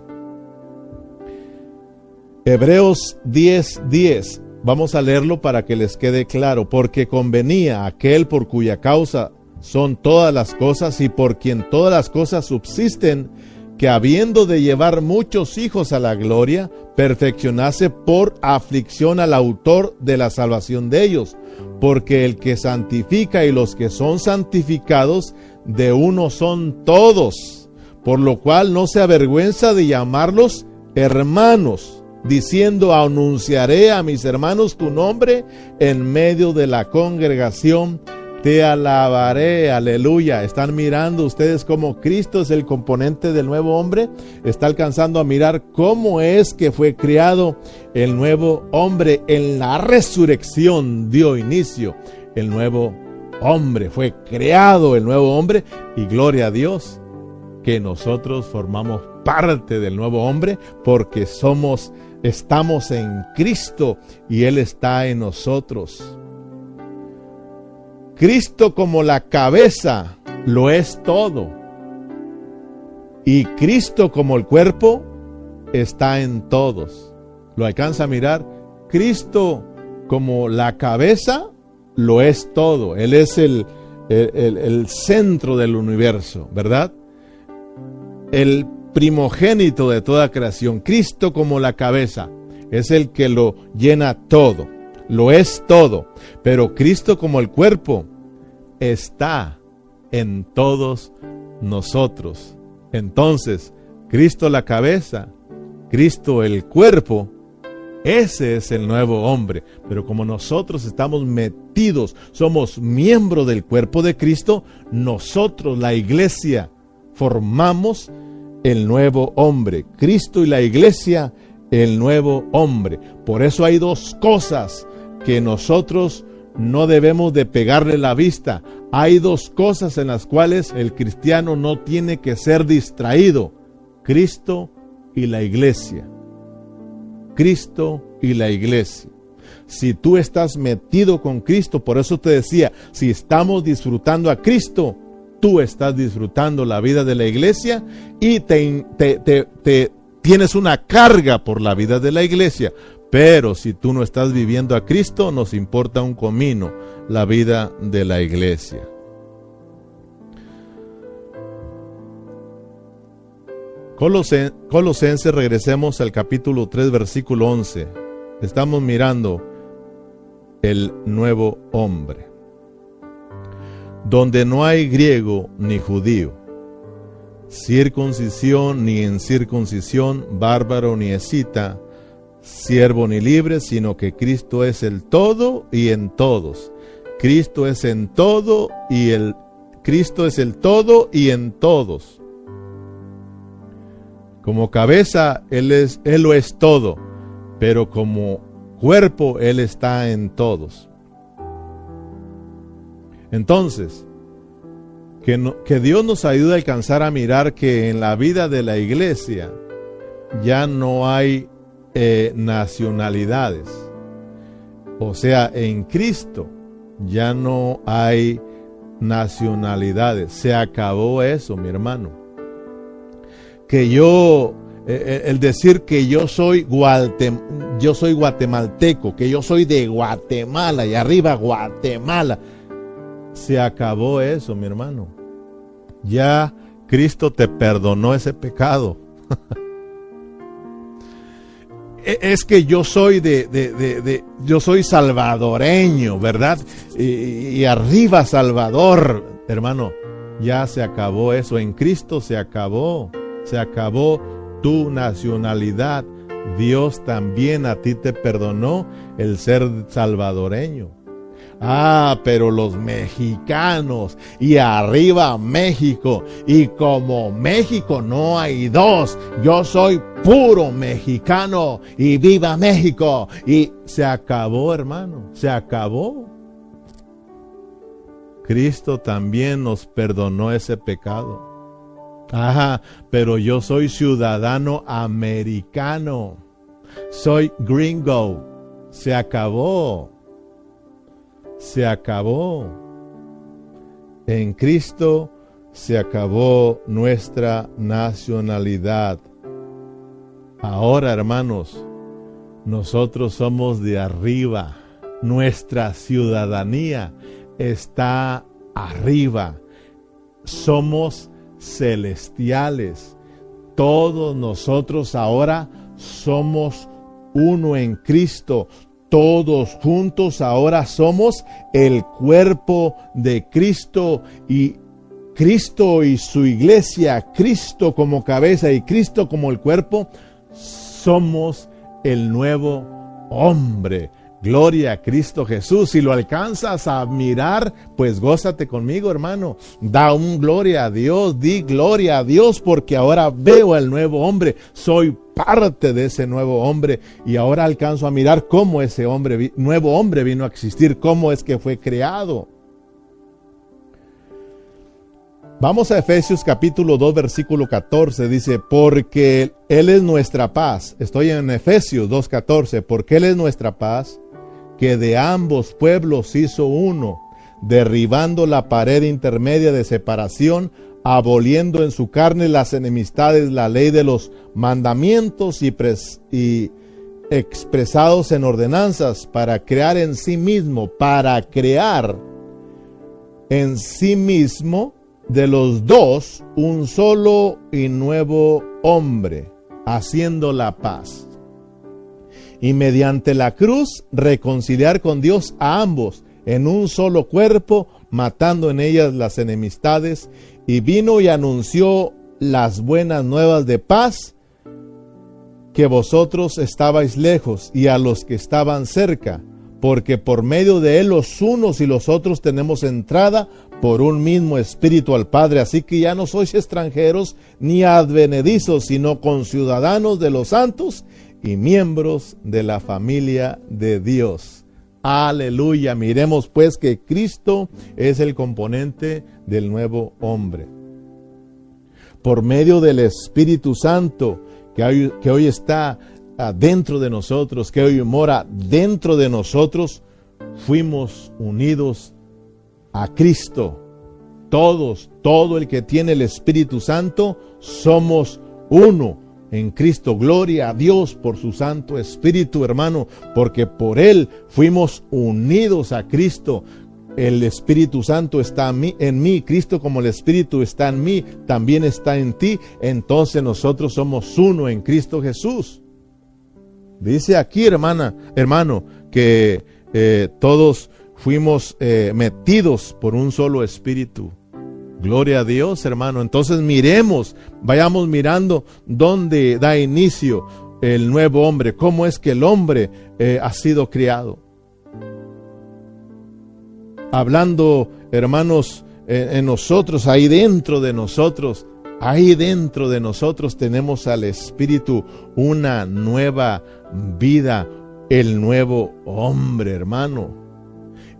Hebreos 10:10. 10. Vamos a leerlo para que les quede claro. Porque convenía aquel por cuya causa son todas las cosas y por quien todas las cosas subsisten que habiendo de llevar muchos hijos a la gloria, perfeccionase por aflicción al autor de la salvación de ellos, porque el que santifica y los que son santificados, de uno son todos, por lo cual no se avergüenza de llamarlos hermanos, diciendo, anunciaré a mis hermanos tu nombre en medio de la congregación te alabaré, aleluya. ¿Están mirando ustedes cómo Cristo es el componente del nuevo hombre? Está alcanzando a mirar cómo es que fue creado el nuevo hombre en la resurrección. Dio inicio el nuevo hombre. Fue creado el nuevo hombre y gloria a Dios que nosotros formamos parte del nuevo hombre porque somos, estamos en Cristo y Él está en nosotros. Cristo como la cabeza lo es todo. Y Cristo como el cuerpo está en todos. ¿Lo alcanza a mirar? Cristo como la cabeza lo es todo. Él es el, el, centro del universo, ¿verdad? El primogénito de toda creación. Cristo como la cabeza es el que lo llena todo lo es todo, pero Cristo como el cuerpo está en todos nosotros. Entonces, Cristo la cabeza, Cristo el cuerpo, ese es el nuevo hombre. Pero como nosotros estamos metidos, somos miembros del cuerpo de Cristo, nosotros, la iglesia, formamos el nuevo hombre. Cristo y la iglesia el nuevo hombre. Por eso hay dos cosas que nosotros no debemos de pegarle la vista. Hay dos cosas en las cuales el cristiano no tiene que ser distraído. Cristo y la iglesia. Cristo y la iglesia. Si tú estás metido con Cristo, por eso te decía, si estamos disfrutando a Cristo, tú estás disfrutando la vida de la iglesia y te, te, tienes una carga por la vida de la iglesia. Pero si tú no estás viviendo a Cristo, nos importa un comino la vida de la iglesia. Colosenses, regresemos al capítulo 3, versículo 11. Estamos mirando el nuevo hombre, donde no hay griego ni judío, circuncisión ni incircuncisión, bárbaro ni escita, siervo ni libre, sino que Cristo es el todo y en todos. Cristo es en todo y el Cristo es el todo y en todos. Como cabeza, Él, es, Él lo es todo, pero como cuerpo, Él está en todos. Entonces, que, que Dios nos ayude a alcanzar a mirar que en la vida de la iglesia ya no hay eh, nacionalidades. O sea, en Cristo ya no hay nacionalidades. Se acabó eso, mi hermano que yo, eh, eh, el decir que yo soy, yo soy guatemalteco, que yo soy de Guatemala y arriba Guatemala, se acabó eso, mi hermano. Ya Cristo te perdonó ese pecado. E, es que yo soy de, de, de, yo soy salvadoreño, ¿verdad? y, arriba Salvador, hermano, ya se acabó eso, en Cristo se acabó se acabó tu nacionalidad. Dios también a ti te perdonó el ser salvadoreño. Ah, pero los mexicanos y arriba México. Y como México no hay dos, yo soy puro mexicano y viva México. Y se acabó, hermano, se acabó. Cristo también nos perdonó ese pecado. Ajá, pero yo soy ciudadano americano. Soy gringo. Se acabó. Se acabó. En Cristo se acabó nuestra nacionalidad. Ahora, hermanos, nosotros somos de arriba. Nuestra ciudadanía está arriba. Somos celestiales. Todos nosotros ahora somos uno en Cristo. Todos juntos ahora somos el cuerpo de Cristo y Cristo y su iglesia, Cristo como cabeza y Cristo como el cuerpo, somos el nuevo hombre. Gloria a Cristo Jesús. Si lo alcanzas a mirar, pues gózate conmigo, hermano. Da un gloria a Dios, di gloria a Dios, porque ahora veo al nuevo hombre. Soy parte de ese nuevo hombre y ahora alcanzo a mirar cómo ese hombre, nuevo hombre vino a existir, cómo es que fue creado. Vamos a Efesios capítulo 2 versículo 14. Dice, porque Él es nuestra paz. Estoy en Efesios 2.14. Porque Él es nuestra paz que de ambos pueblos hizo uno, derribando la pared intermedia de separación, aboliendo en su carne las enemistades, la ley de los mandamientos y, y expresados en ordenanzas, para crear en sí mismo, para crear en sí mismo de los dos un solo y nuevo hombre, haciendo la paz. Y mediante la cruz reconciliar con Dios a ambos en un solo cuerpo, matando en ellas las enemistades, y vino y anunció las buenas nuevas de paz, que vosotros estabais lejos y a los que estaban cerca, porque por medio de él los unos y los otros tenemos entrada por un mismo espíritu al Padre. Así que ya no sois extranjeros ni advenedizos, sino conciudadanos de los santos y miembros de la familia de Dios. Aleluya. Miremos pues que Cristo es el componente del nuevo hombre. Por medio del Espíritu Santo que hoy, está dentro de nosotros, que hoy mora dentro de nosotros, fuimos unidos a Cristo. Todos, todo el que tiene el Espíritu Santo, somos uno en Cristo. Gloria a Dios por su Santo Espíritu, hermano, porque por Él fuimos unidos a Cristo. El Espíritu Santo está en mí, Cristo como el Espíritu está en mí, también está en ti. Entonces nosotros somos uno en Cristo Jesús. Dice aquí, hermana, hermano, que eh, todos fuimos eh, metidos por un solo espíritu. Gloria a Dios, hermano. Entonces miremos, vayamos mirando dónde da inicio el nuevo hombre, cómo es que el hombre eh, ha sido criado. Hablando, hermanos, en nosotros, ahí dentro de nosotros, ahí dentro de nosotros tenemos al Espíritu una nueva vida, el nuevo hombre, hermano.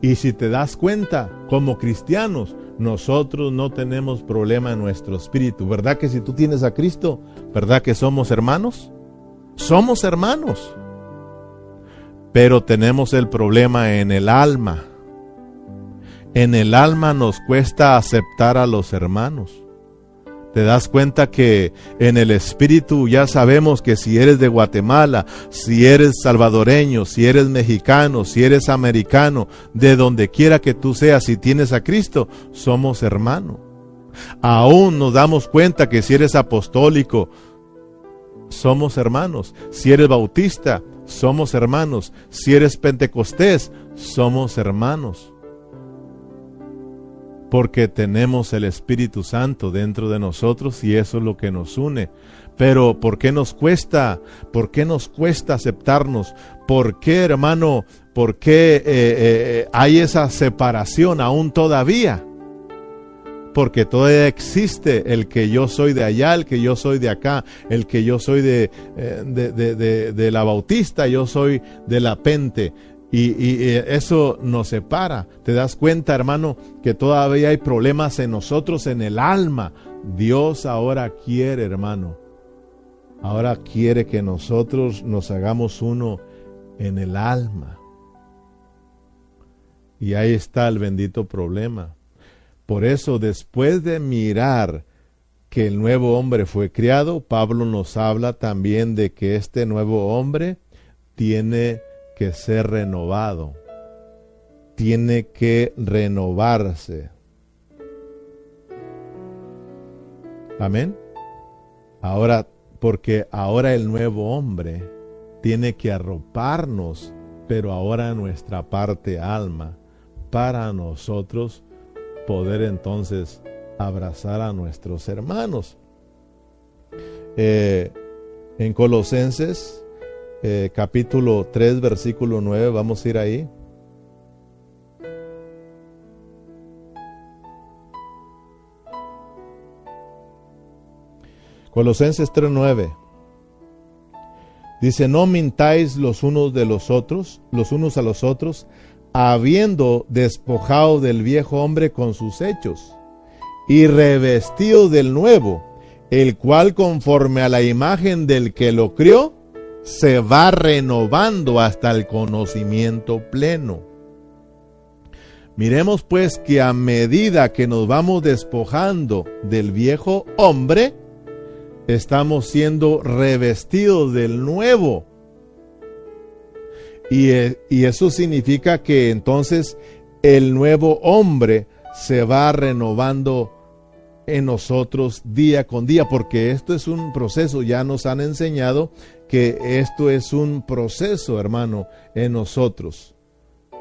Y si te das cuenta, como cristianos, nosotros no tenemos problema en nuestro espíritu. ¿Verdad que si tú tienes a Cristo, verdad que somos hermanos? Somos hermanos. Pero tenemos el problema en el alma. En el alma nos cuesta aceptar a los hermanos. Te das cuenta que en el espíritu ya sabemos que si eres de Guatemala, si eres salvadoreño, si eres mexicano, si eres americano, de donde quiera que tú seas, si tienes a Cristo, somos hermanos. Aún nos damos cuenta que si eres apostólico, somos hermanos. Si eres bautista, somos hermanos. Si eres pentecostés, somos hermanos porque tenemos el Espíritu Santo dentro de nosotros y eso es lo que nos une. Pero ¿por qué nos cuesta? ¿Por qué nos cuesta aceptarnos? ¿Por qué, hermano? ¿Por qué eh, eh, hay esa separación aún todavía? Porque todavía existe el que yo soy de allá, el que yo soy de acá, el que yo soy de, eh, de, de la bautista, yo soy de la pente. Y, eso nos separa. Te das cuenta, hermano, que todavía hay problemas en nosotros, en el alma. Dios ahora quiere, hermano. Ahora quiere que nosotros nos hagamos uno en el alma. Y ahí está el bendito problema. Por eso, después de mirar que el nuevo hombre fue criado, Pablo nos habla también de que este nuevo hombre tiene que ser renovado, tiene que renovarse. Amén. Ahora, porque ahora el nuevo hombre tiene que arroparnos, pero ahora nuestra parte alma, para nosotros poder entonces abrazar a nuestros hermanos. Eh, en Colosenses eh, capítulo 3, versículo 9, vamos a ir ahí. Colosenses 3:9 dice, no mintáis los unos de los otros, los unos a los otros, habiendo despojado del viejo hombre con sus hechos, y revestido del nuevo, el cual conforme a la imagen del que lo crió, se va renovando hasta el conocimiento pleno. Miremos pues que a medida que nos vamos despojando del viejo hombre, estamos siendo revestidos del nuevo. Y, eh, eso significa que entonces el nuevo hombre se va renovando en nosotros día con día, porque esto es un proceso, ya nos han enseñado que esto es un proceso, hermano, en nosotros,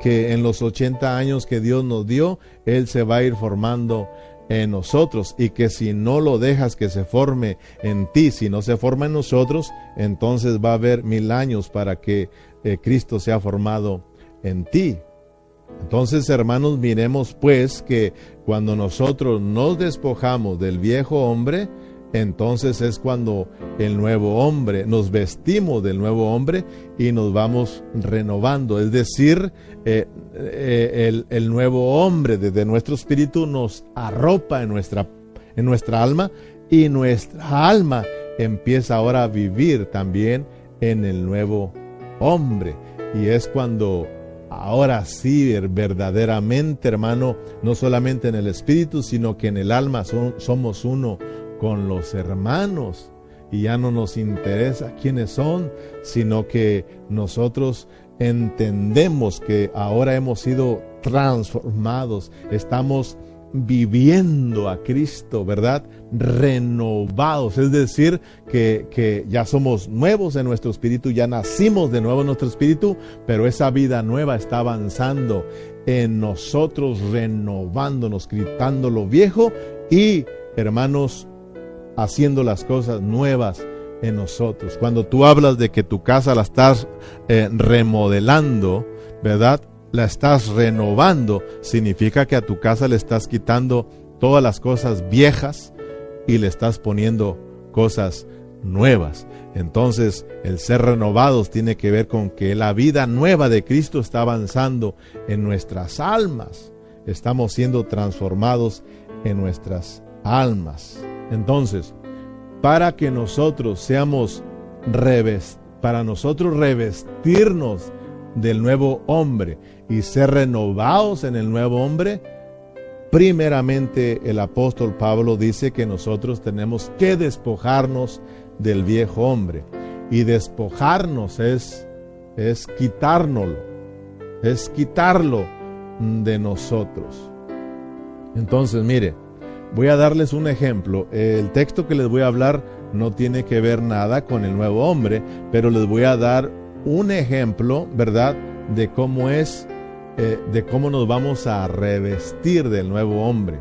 que en los 80 años que Dios nos dio, Él se va a ir formando en nosotros. Y que si no lo dejas que se forme en ti, si no se forma en nosotros, entonces va a haber mil años para que eh, Cristo sea formado en ti. Entonces, hermanos, miremos pues que cuando nosotros nos despojamos del viejo hombre, entonces es cuando el nuevo hombre, nos vestimos del nuevo hombre y nos vamos renovando. Es decir, eh, eh, el, nuevo hombre desde nuestro espíritu nos arropa en nuestra, en nuestra alma y nuestra alma empieza ahora a vivir también en el nuevo hombre. Y es cuando ahora sí, verdaderamente, hermano, no solamente en el espíritu, sino que en el alma somos uno con los hermanos y ya no nos interesa quiénes son, sino que nosotros entendemos que ahora hemos sido transformados, estamos viviendo a Cristo, ¿verdad? Renovados, es decir, que, que, ya somos nuevos en nuestro espíritu, ya nacimos de nuevo en nuestro espíritu, pero esa vida nueva está avanzando en nosotros, renovándonos, gritando lo viejo y, hermanos, haciendo las cosas nuevas en nosotros. Cuando tú hablas de que tu casa la estás eh, remodelando, ¿verdad? La estás renovando, significa que a tu casa le estás quitando todas las cosas viejas y le estás poniendo cosas nuevas. Entonces, el ser renovados tiene que ver con que la vida nueva de Cristo está avanzando en nuestras almas. Estamos siendo transformados en nuestras almas. Entonces, para que nosotros seamos revestidos, para nosotros revestirnos del nuevo hombre y ser renovados en el nuevo hombre, primeramente el apóstol Pablo dice que nosotros tenemos que despojarnos del viejo hombre. Y despojarnos es, es quitárnoslo, es quitarlo de nosotros. Entonces, mire, Voy a darles un ejemplo. El texto que les voy a hablar no tiene que ver nada con el nuevo hombre, pero les voy a dar un ejemplo, ¿verdad? De cómo es, eh, de cómo nos vamos a revestir del nuevo hombre.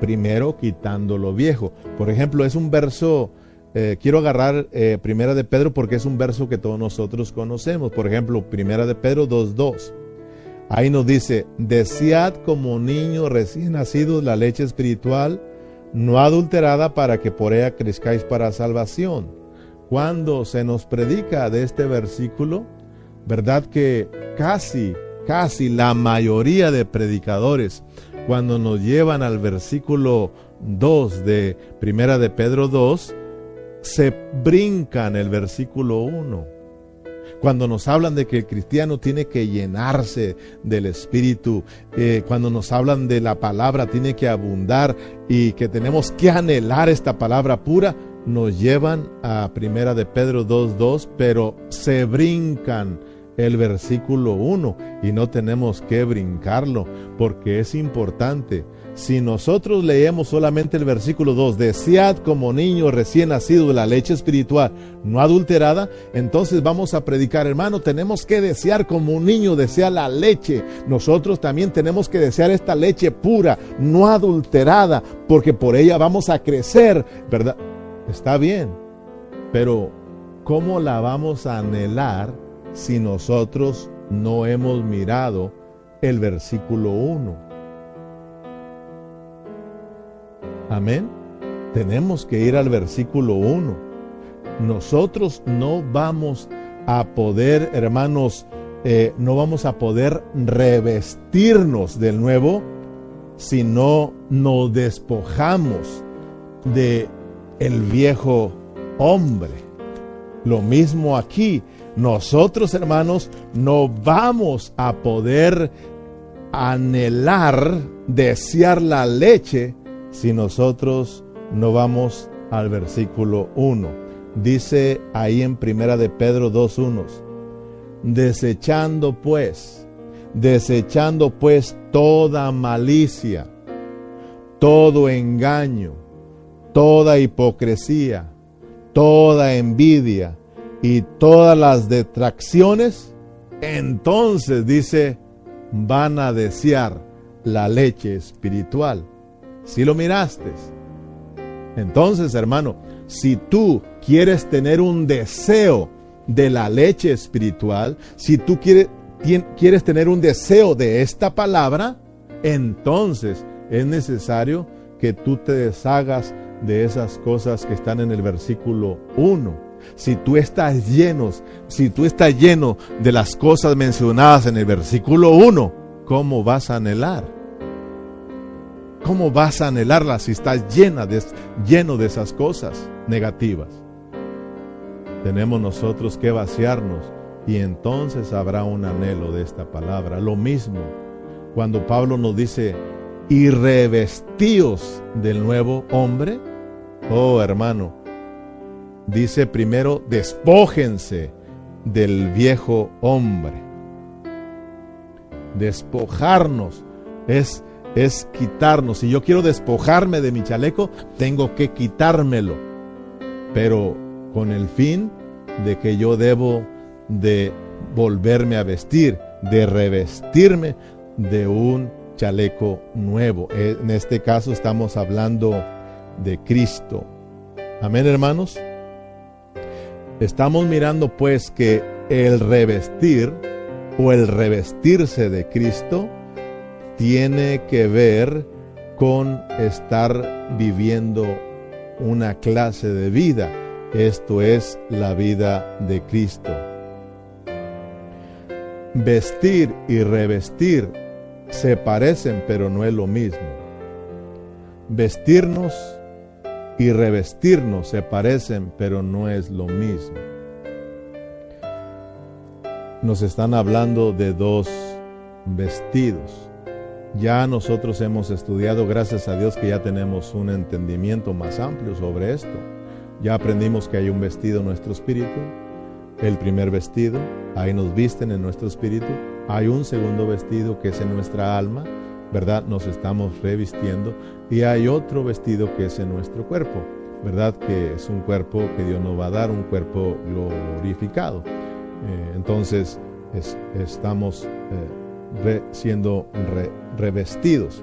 Primero quitando lo viejo. Por ejemplo, es un verso, eh, quiero agarrar eh, Primera de Pedro porque es un verso que todos nosotros conocemos. Por ejemplo, Primera de Pedro 2.2. Ahí nos dice, desead como niño recién nacido la leche espiritual, no adulterada para que por ella crezcáis para salvación. Cuando se nos predica de este versículo, verdad que casi, casi la mayoría de predicadores, cuando nos llevan al versículo 2 de Primera de Pedro 2, se brincan el versículo 1 cuando nos hablan de que el cristiano tiene que llenarse del Espíritu, eh, cuando nos hablan de la palabra tiene que abundar y que tenemos que anhelar esta palabra pura, nos llevan a Primera de Pedro 2.2, pero se brincan el versículo 1 y no tenemos que brincarlo porque es importante si nosotros leemos solamente el versículo 2, desead como niño recién nacido la leche espiritual no adulterada, entonces vamos a predicar, hermano, tenemos que desear como un niño desea la leche. Nosotros también tenemos que desear esta leche pura, no adulterada, porque por ella vamos a crecer, ¿verdad? Está bien, pero ¿cómo la vamos a anhelar si nosotros no hemos mirado el versículo 1? Amén. Tenemos que ir al versículo 1. Nosotros no vamos a poder, hermanos, eh, no vamos a poder revestirnos del nuevo si no nos despojamos de el viejo hombre. Lo mismo aquí. Nosotros, hermanos, no vamos a poder anhelar, desear la leche si nosotros no vamos al versículo 1. Dice ahí en Primera de Pedro 2.1, desechando pues, desechando pues toda malicia, todo engaño, toda hipocresía, toda envidia y todas las detracciones, entonces dice, van a desear la leche espiritual si lo miraste. Entonces, hermano, si tú quieres tener un deseo de la leche espiritual, si tú quieres, quieres tener un deseo de esta palabra, entonces es necesario que tú te deshagas de esas cosas que están en el versículo 1. Si tú estás lleno, si tú estás lleno de las cosas mencionadas en el versículo 1, ¿cómo vas a anhelar? ¿Cómo vas a anhelarlas si estás llena de, lleno de esas cosas negativas? Tenemos nosotros que vaciarnos y entonces habrá un anhelo de esta palabra. Lo mismo cuando Pablo nos dice, y revestíos del nuevo hombre. Oh hermano, dice primero, despójense del viejo hombre. Despojarnos es, es quitarnos. Si yo quiero despojarme de mi chaleco, tengo que quitármelo. Pero con el fin de que yo debo de volverme a vestir, de revestirme de un chaleco nuevo. En este caso estamos hablando de Cristo. Amén, hermanos. Estamos mirando pues que el revestir o el revestirse de Cristo tiene que ver con estar viviendo una clase de vida. Esto es la vida de Cristo. Vestir y revestir se parecen, pero no es lo mismo. Vestirnos y revestirnos se parecen, pero no es lo mismo. Nos están hablando de dos vestidos. Ya nosotros hemos estudiado, gracias a Dios que ya tenemos un entendimiento más amplio sobre esto. Ya aprendimos que hay un vestido en nuestro espíritu el primer vestido, ahí nos visten en nuestro espíritu. Hay un segundo vestido que es en nuestra alma, ¿verdad? Nos estamos revistiendo. Y hay otro vestido que es en nuestro cuerpo, ¿verdad? Que es un cuerpo que Dios nos va a dar, un cuerpo glorificado. Eh, entonces, estamos eh, siendo revestidos.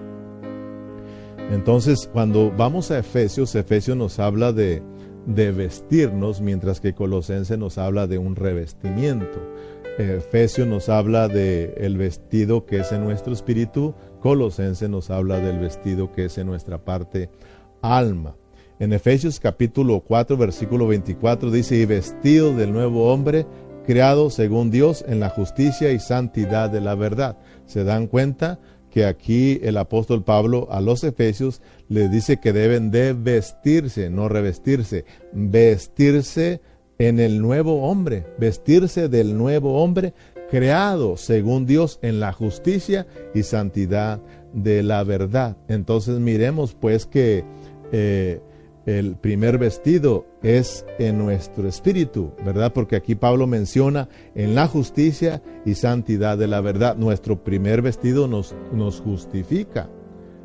Entonces, cuando vamos a Efesios, Efesios nos habla de, vestirnos, mientras que Colosense nos habla de un revestimiento. Efesio nos habla de vestido que es en nuestro espíritu, Colosense nos habla del vestido que es en nuestra parte alma. En Efesios capítulo 4 versículo 24 dice, y vestido del nuevo hombre, creado según Dios en la justicia y santidad de la verdad. ¿Se dan cuenta? que aquí el apóstol Pablo a los Efesios le dice que deben de vestirse, no revestirse, vestirse en el nuevo hombre, vestirse del nuevo hombre creado según Dios en la justicia y santidad de la verdad. Entonces miremos pues que eh, el primer vestido es en nuestro espíritu, ¿verdad? Porque aquí Pablo menciona en la justicia y santidad de la verdad. Nuestro primer vestido nos, nos justifica.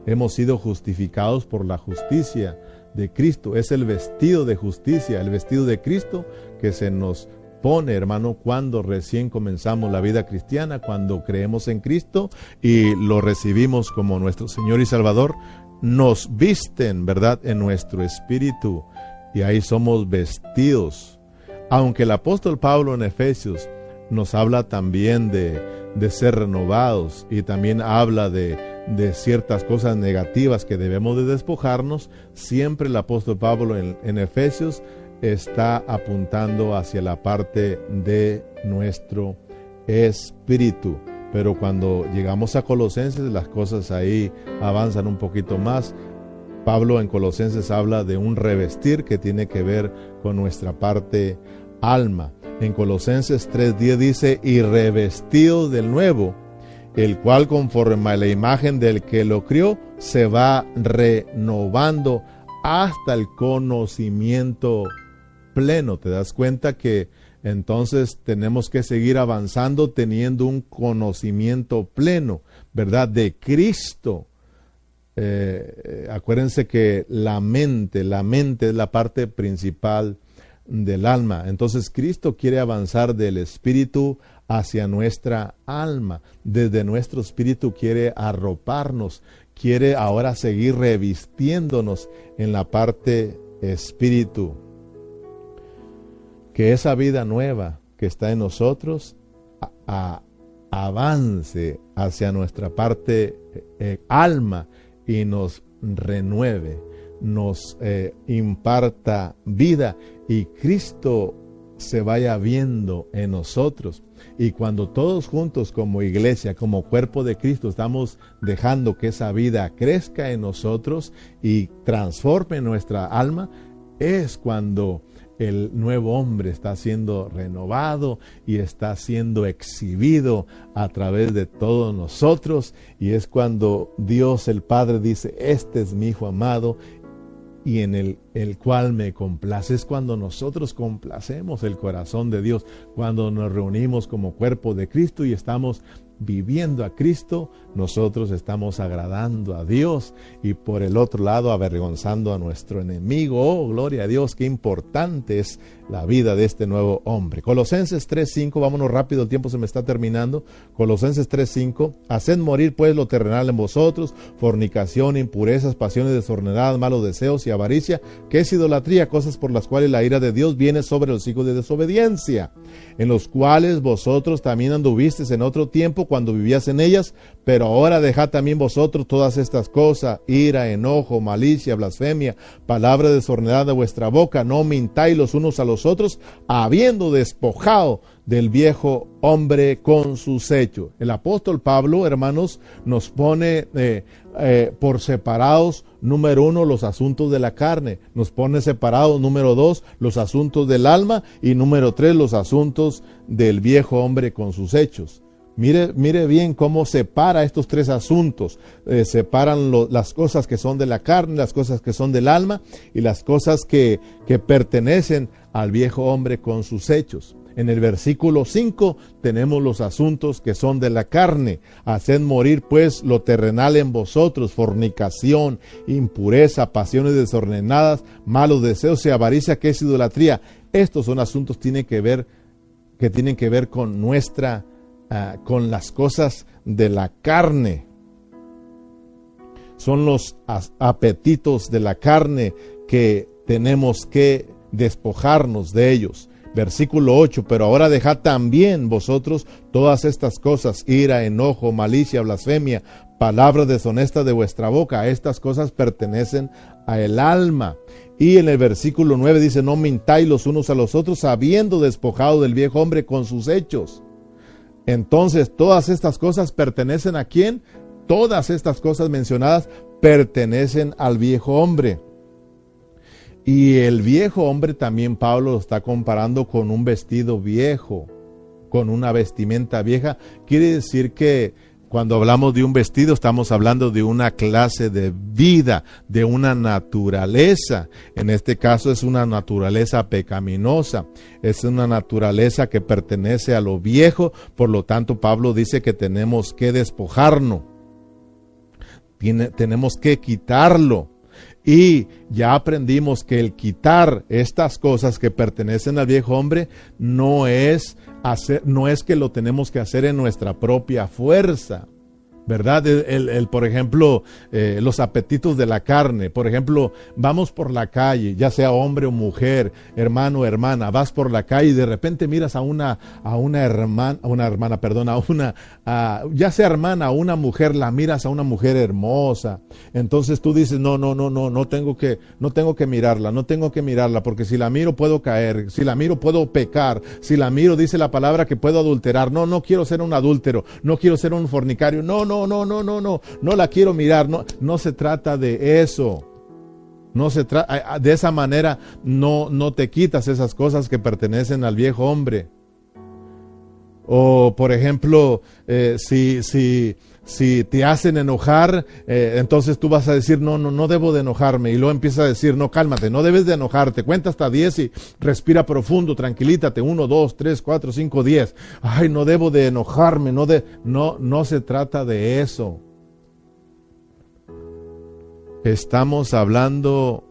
Hemos sido justificados por la justicia de Cristo. Es el vestido de justicia, el vestido de Cristo que se nos pone, hermano, cuando recién comenzamos la vida cristiana, cuando creemos en Cristo y lo recibimos como nuestro Señor y Salvador, nos visten, ¿verdad?, en nuestro espíritu y ahí somos vestidos. Aunque el apóstol Pablo en Efesios nos habla también de, de ser renovados y también habla de, de, ciertas cosas negativas que debemos de despojarnos, siempre el apóstol Pablo en, en Efesios está apuntando hacia la parte de nuestro espíritu. Pero cuando llegamos a Colosenses, las cosas ahí avanzan un poquito más. Pablo en Colosenses habla de un revestir que tiene que ver con nuestra parte alma. En Colosenses 3.10 dice, y revestido del nuevo, el cual conforme a la imagen del que lo crió, se va renovando hasta el conocimiento pleno. ¿Te das cuenta que entonces tenemos que seguir avanzando teniendo un conocimiento pleno, ¿verdad? De Cristo. Eh, acuérdense que la mente, la mente es la parte principal del alma. Entonces Cristo quiere avanzar del espíritu hacia nuestra alma. Desde nuestro espíritu quiere arroparnos, quiere ahora seguir revistiéndonos en la parte espíritu que esa vida nueva que está en nosotros avance hacia nuestra parte eh, alma y nos renueve. nos eh, imparta vida y Cristo se vaya viendo en nosotros. Y cuando todos juntos como iglesia, como cuerpo de Cristo, estamos dejando que esa vida crezca en nosotros y transforme nuestra alma, es cuando el nuevo hombre está siendo renovado y está siendo exhibido a través de todos nosotros. Y es cuando Dios el Padre dice, este es mi Hijo amado y en el, el, cual me complace. Es cuando nosotros complacemos el corazón de Dios, cuando nos reunimos como cuerpo de Cristo y estamos viviendo a Cristo, nosotros estamos agradando a Dios y por el otro lado avergonzando a nuestro enemigo. Oh, gloria a Dios, qué importante es la vida de este nuevo hombre. Colosenses 3.5, vámonos rápido, el tiempo se me está terminando. Colosenses 3.5, haced morir pues lo terrenal en vosotros, fornicación, impurezas, pasiones desordenadas, malos deseos y avaricia, que es idolatría, cosas por las cuales la ira de Dios viene sobre los hijos de desobediencia, en los cuales vosotros también anduvisteis en otro tiempo cuando vivías en ellas, pero ahora dejad también vosotros todas estas cosas, ira, enojo, malicia, blasfemia, palabra desordenada de vuestra boca, no mintáis los unos a los otros, habiendo despojado del viejo hombre con sus hechos. El apóstol Pablo, hermanos, nos pone eh, eh, por separados, número uno, los asuntos de la carne, nos pone separados, número dos, los asuntos del alma y número tres, los asuntos del viejo hombre con sus hechos. Mire, mire bien cómo separa estos tres asuntos. Eh, separan las cosas que son de la carne, las cosas que son del alma y las cosas que, que pertenecen al viejo hombre con sus hechos. En el versículo 5 tenemos los asuntos que son de la carne. Haced morir pues lo terrenal en vosotros, fornicación, impureza, pasiones desordenadas, malos deseos y avaricia, que es idolatría. Estos son asuntos tienen que ver, que tienen que ver con nuestra, ah, con las cosas de la carne. Son los apetitos de la carne que tenemos que despojarnos de ellos. Versículo 8, pero ahora dejad también vosotros todas estas cosas, ira, enojo, malicia, blasfemia, palabra deshonesta de vuestra boca. Estas cosas pertenecen a el alma. Y en el versículo 9 dice, no mintáis los unos a los otros, habiendo despojado del viejo hombre con sus hechos. Entonces, todas estas cosas pertenecen a quién? Todas estas cosas mencionadas pertenecen al viejo hombre. Y el viejo hombre también Pablo lo está comparando con un vestido viejo, con una vestimenta vieja. Quiere decir que cuando hablamos de un vestido estamos hablando de una clase de vida, de una naturaleza. En este caso es una naturaleza pecaminosa, es una naturaleza que pertenece a lo viejo, por lo tanto Pablo dice que tenemos que despojarnos, tenemos que quitarlo. Y ya aprendimos que el quitar estas cosas que pertenecen al viejo hombre no es hacer, no es que lo tenemos que hacer en nuestra propia fuerza. ¿Verdad? El, por ejemplo, eh, los apetitos de la carne. Por ejemplo, vamos por la calle, ya sea hombre o mujer, hermano o hermana, vas por la calle y de repente miras a una, a una hermana, a una hermana, perdón, a una, ya sea hermana o una mujer, la miras a una mujer hermosa. Entonces tú dices, no, no, no, no, no tengo que, no tengo que mirarla, no tengo que mirarla, porque si la miro puedo caer, si la miro puedo pecar, si la miro dice la palabra que puedo adulterar. No, no quiero ser un adúltero, no quiero ser un fornicario, no, no no, no, no, no, no, no la quiero mirar, no, no se trata de eso. No se trata, de esa manera no, no te quitas esas cosas que pertenecen al viejo hombre. O por ejemplo, eh, si, si, si te hacen enojar, eh, entonces tú vas a decir, no, no, no debo de enojarme. Y luego empieza a decir, no, cálmate, no debes de enojarte. Cuenta hasta 10 y respira profundo, tranquilítate. 1, 2, 3, 4, 5, 10. Ay, no debo de enojarme, no, de, no, no se trata de eso. Estamos hablando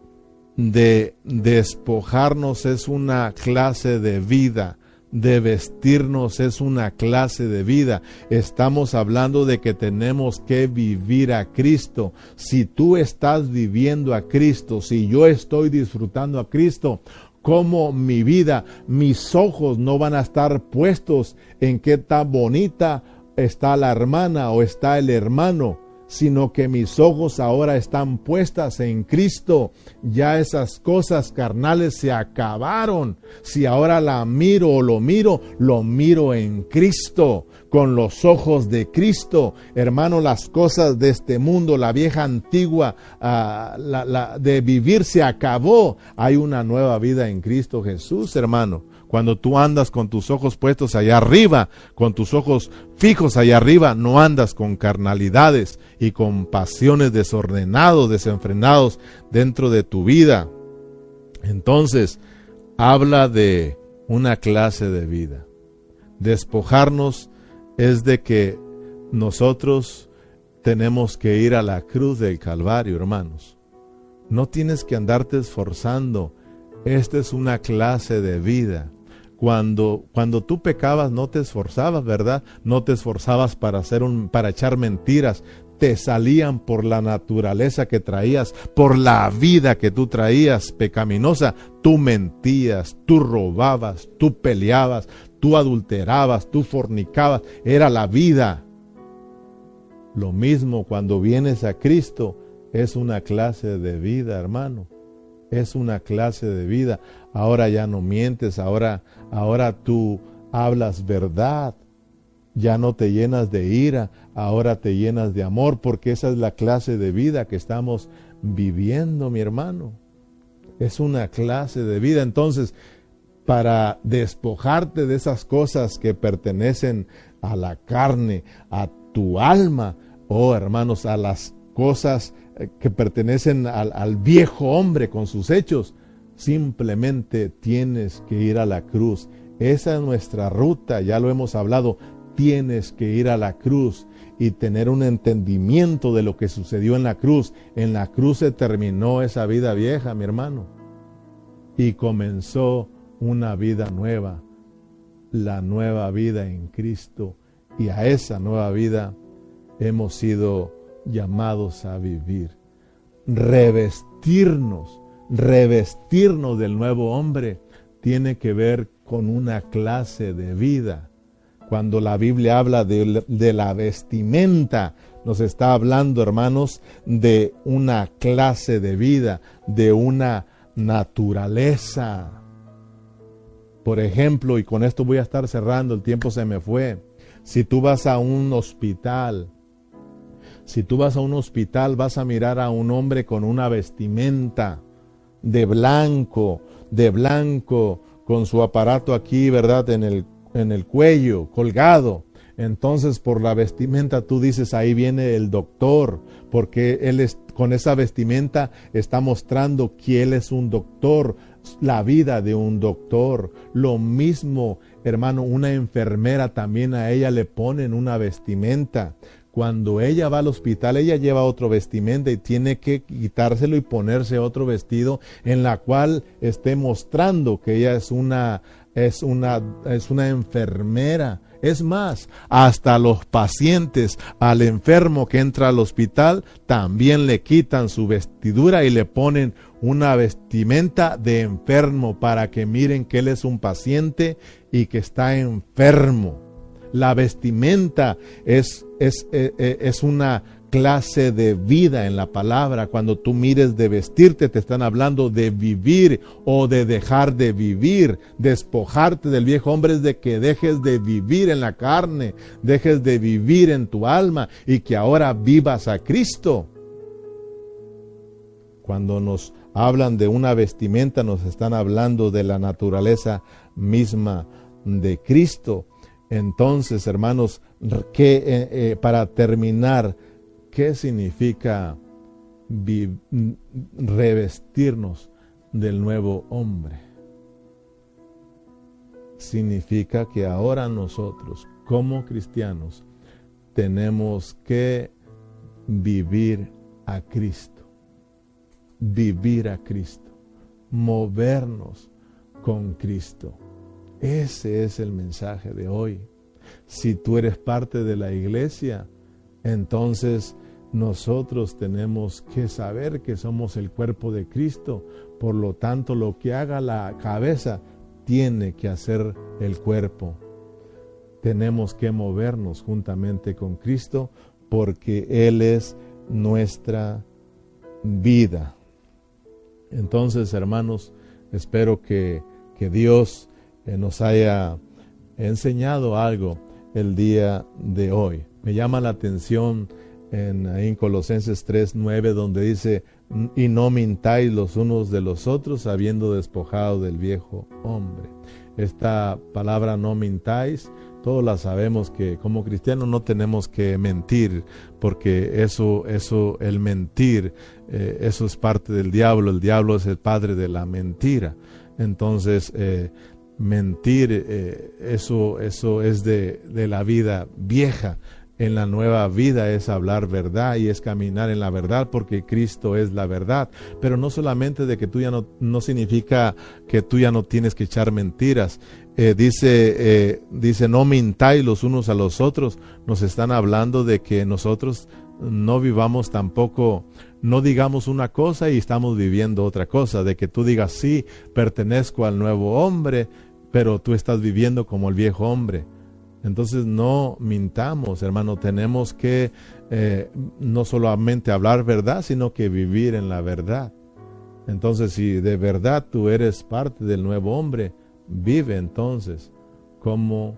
de despojarnos, es una clase de vida de vestirnos es una clase de vida. Estamos hablando de que tenemos que vivir a Cristo. Si tú estás viviendo a Cristo, si yo estoy disfrutando a Cristo, como mi vida, mis ojos no van a estar puestos en qué tan bonita está la hermana o está el hermano, sino que mis ojos ahora están puestas en Cristo. Ya esas cosas carnales se acabaron. Si ahora la miro o lo miro, lo miro en Cristo, con los ojos de Cristo. Hermano, las cosas de este mundo, la vieja antigua ah, la, de vivir se acabó. Hay una nueva vida en Cristo Jesús, hermano. Cuando tú andas con tus ojos puestos allá arriba, con tus ojos fijos allá arriba, no andas con carnalidades y con pasiones desordenados, desenfrenados dentro de tu vida. Entonces, habla de una clase de vida. Despojarnos es de que nosotros tenemos que ir a la cruz del Calvario, hermanos. No tienes que andarte esforzando. Esta es una clase de vida. Cuando, cuando tú pecabas no te esforzabas, ¿verdad? No te esforzabas para hacer un, para echar mentiras. Te salían por la naturaleza que traías, por la vida que tú traías pecaminosa. Tú mentías, tú robabas, tú peleabas, tú adulterabas, tú fornicabas. Era la vida. Lo mismo cuando vienes a Cristo, es una clase de vida, hermano es una clase de vida. Ahora ya no mientes, ahora, ahora tú hablas verdad. Ya no te llenas de ira, ahora te llenas de amor, porque esa es la clase de vida que estamos viviendo, mi hermano. Es una clase de vida. Entonces, para despojarte de esas cosas que pertenecen a la carne, a tu alma, oh hermanos, a las cosas eh, que pertenecen al, viejo hombre con sus hechos, simplemente tienes que ir a la cruz. Esa es nuestra ruta, ya lo hemos hablado, tienes que ir a la cruz y tener un entendimiento de lo que sucedió en la cruz. En la cruz se terminó esa vida vieja, mi hermano, y comenzó una vida nueva, la nueva vida en Cristo. Y a esa nueva vida hemos sido llamados a vivir. Revestirnos, revestirnos del nuevo hombre tiene que ver con una clase de vida. Cuando la Biblia habla de, la vestimenta, nos está hablando, hermanos, de una clase de vida, de una naturaleza. Por ejemplo, y con esto voy a estar cerrando, el tiempo se me fue. Si tú vas a un hospital si tú vas a un hospital, vas a mirar a un hombre con una vestimenta de blanco, de blanco, con su aparato aquí, ¿verdad? En el, en el cuello, colgado. Entonces, por la vestimenta tú dices, ahí viene el doctor, porque él es, con esa vestimenta está mostrando que él es un doctor, la vida de un doctor. Lo mismo, hermano, una enfermera también a ella le ponen una vestimenta. Cuando ella va al hospital, ella lleva otro vestimenta y tiene que quitárselo y ponerse otro vestido en la cual esté mostrando que ella es una es una es una enfermera. Es más, hasta los pacientes al enfermo que entra al hospital también le quitan su vestidura y le ponen una vestimenta de enfermo para que miren que él es un paciente y que está enfermo. La vestimenta es, es, eh, eh, es, una clase de vida en la palabra. Cuando tú mires de vestirte, te están hablando de vivir o de dejar de vivir. Despojarte del viejo hombre es de que dejes de vivir en la carne, dejes de vivir en tu alma y que ahora vivas a Cristo. Cuando nos hablan de una vestimenta, nos están hablando de la naturaleza misma de Cristo. Entonces, hermanos, que, eh, eh, para terminar, ¿qué significa revestirnos del nuevo hombre? Significa que ahora nosotros, como cristianos, tenemos que vivir a Cristo, vivir a Cristo, movernos con Cristo ese es el mensaje de hoy. Si tú eres parte de la iglesia, entonces nosotros tenemos que saber que somos el cuerpo de Cristo. Por lo tanto, lo que haga la cabeza tiene que hacer el cuerpo. Tenemos que movernos juntamente con Cristo porque Él es nuestra vida. Entonces, hermanos, espero que, que Dios eh, nos haya enseñado algo el día de hoy. Me llama la atención en, en Colosenses 3, 9, donde dice, y no mintáis los unos de los otros, habiendo despojado del viejo hombre. Esta palabra no mintáis, todos la sabemos que como cristianos no tenemos que mentir, porque eso, eso, el mentir, eh, eso es parte del diablo, el diablo es el padre de la mentira. Entonces, eh, mentir, eh, eso, eso es de, de la vida vieja en la nueva vida es hablar verdad y es caminar en la verdad porque Cristo es la verdad. Pero no solamente de que tú ya no, no significa que tú ya no tienes que echar mentiras. Eh, dice, eh, dice, no mintáis los unos a los otros. Nos están hablando de que nosotros no vivamos tampoco, no digamos una cosa y estamos viviendo otra cosa. De que tú digas, sí, pertenezco al nuevo hombre, pero tú estás viviendo como el viejo hombre. Entonces no mintamos, hermano, tenemos que eh, no solamente hablar verdad, sino que vivir en la verdad. Entonces si de verdad tú eres parte del nuevo hombre, vive entonces como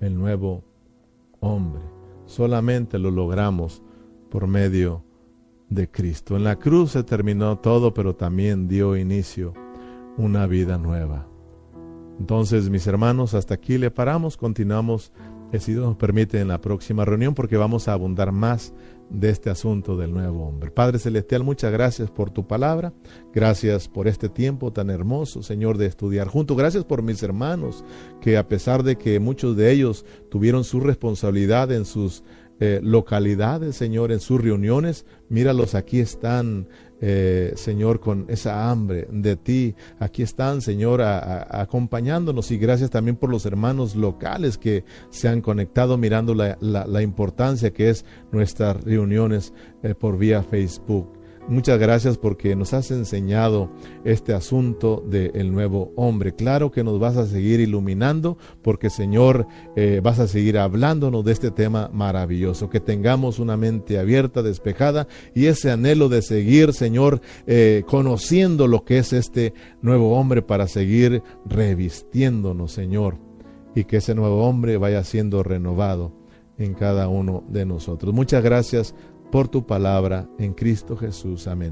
el nuevo hombre. Solamente lo logramos por medio de Cristo. En la cruz se terminó todo, pero también dio inicio una vida nueva. Entonces, mis hermanos, hasta aquí le paramos, continuamos, si Dios nos permite, en la próxima reunión porque vamos a abundar más de este asunto del nuevo hombre. Padre Celestial, muchas gracias por tu palabra, gracias por este tiempo tan hermoso, Señor, de estudiar juntos, gracias por mis hermanos, que a pesar de que muchos de ellos tuvieron su responsabilidad en sus eh, localidades, Señor, en sus reuniones, míralos, aquí están eh, Señor, con esa hambre de ti. Aquí están, Señor, acompañándonos y gracias también por los hermanos locales que se han conectado mirando la, importancia que es nuestras reuniones eh, por vía Facebook. Muchas gracias porque nos has enseñado este asunto del nuevo hombre. Claro que nos vas a seguir iluminando porque Señor eh, vas a seguir hablándonos de este tema maravilloso. Que tengamos una mente abierta, despejada y ese anhelo de seguir, Señor, eh, conociendo lo que es este nuevo hombre para seguir revistiéndonos, Señor. Y que ese nuevo hombre vaya siendo renovado en cada uno de nosotros. Muchas gracias por tu palabra en Cristo Jesús. Amén.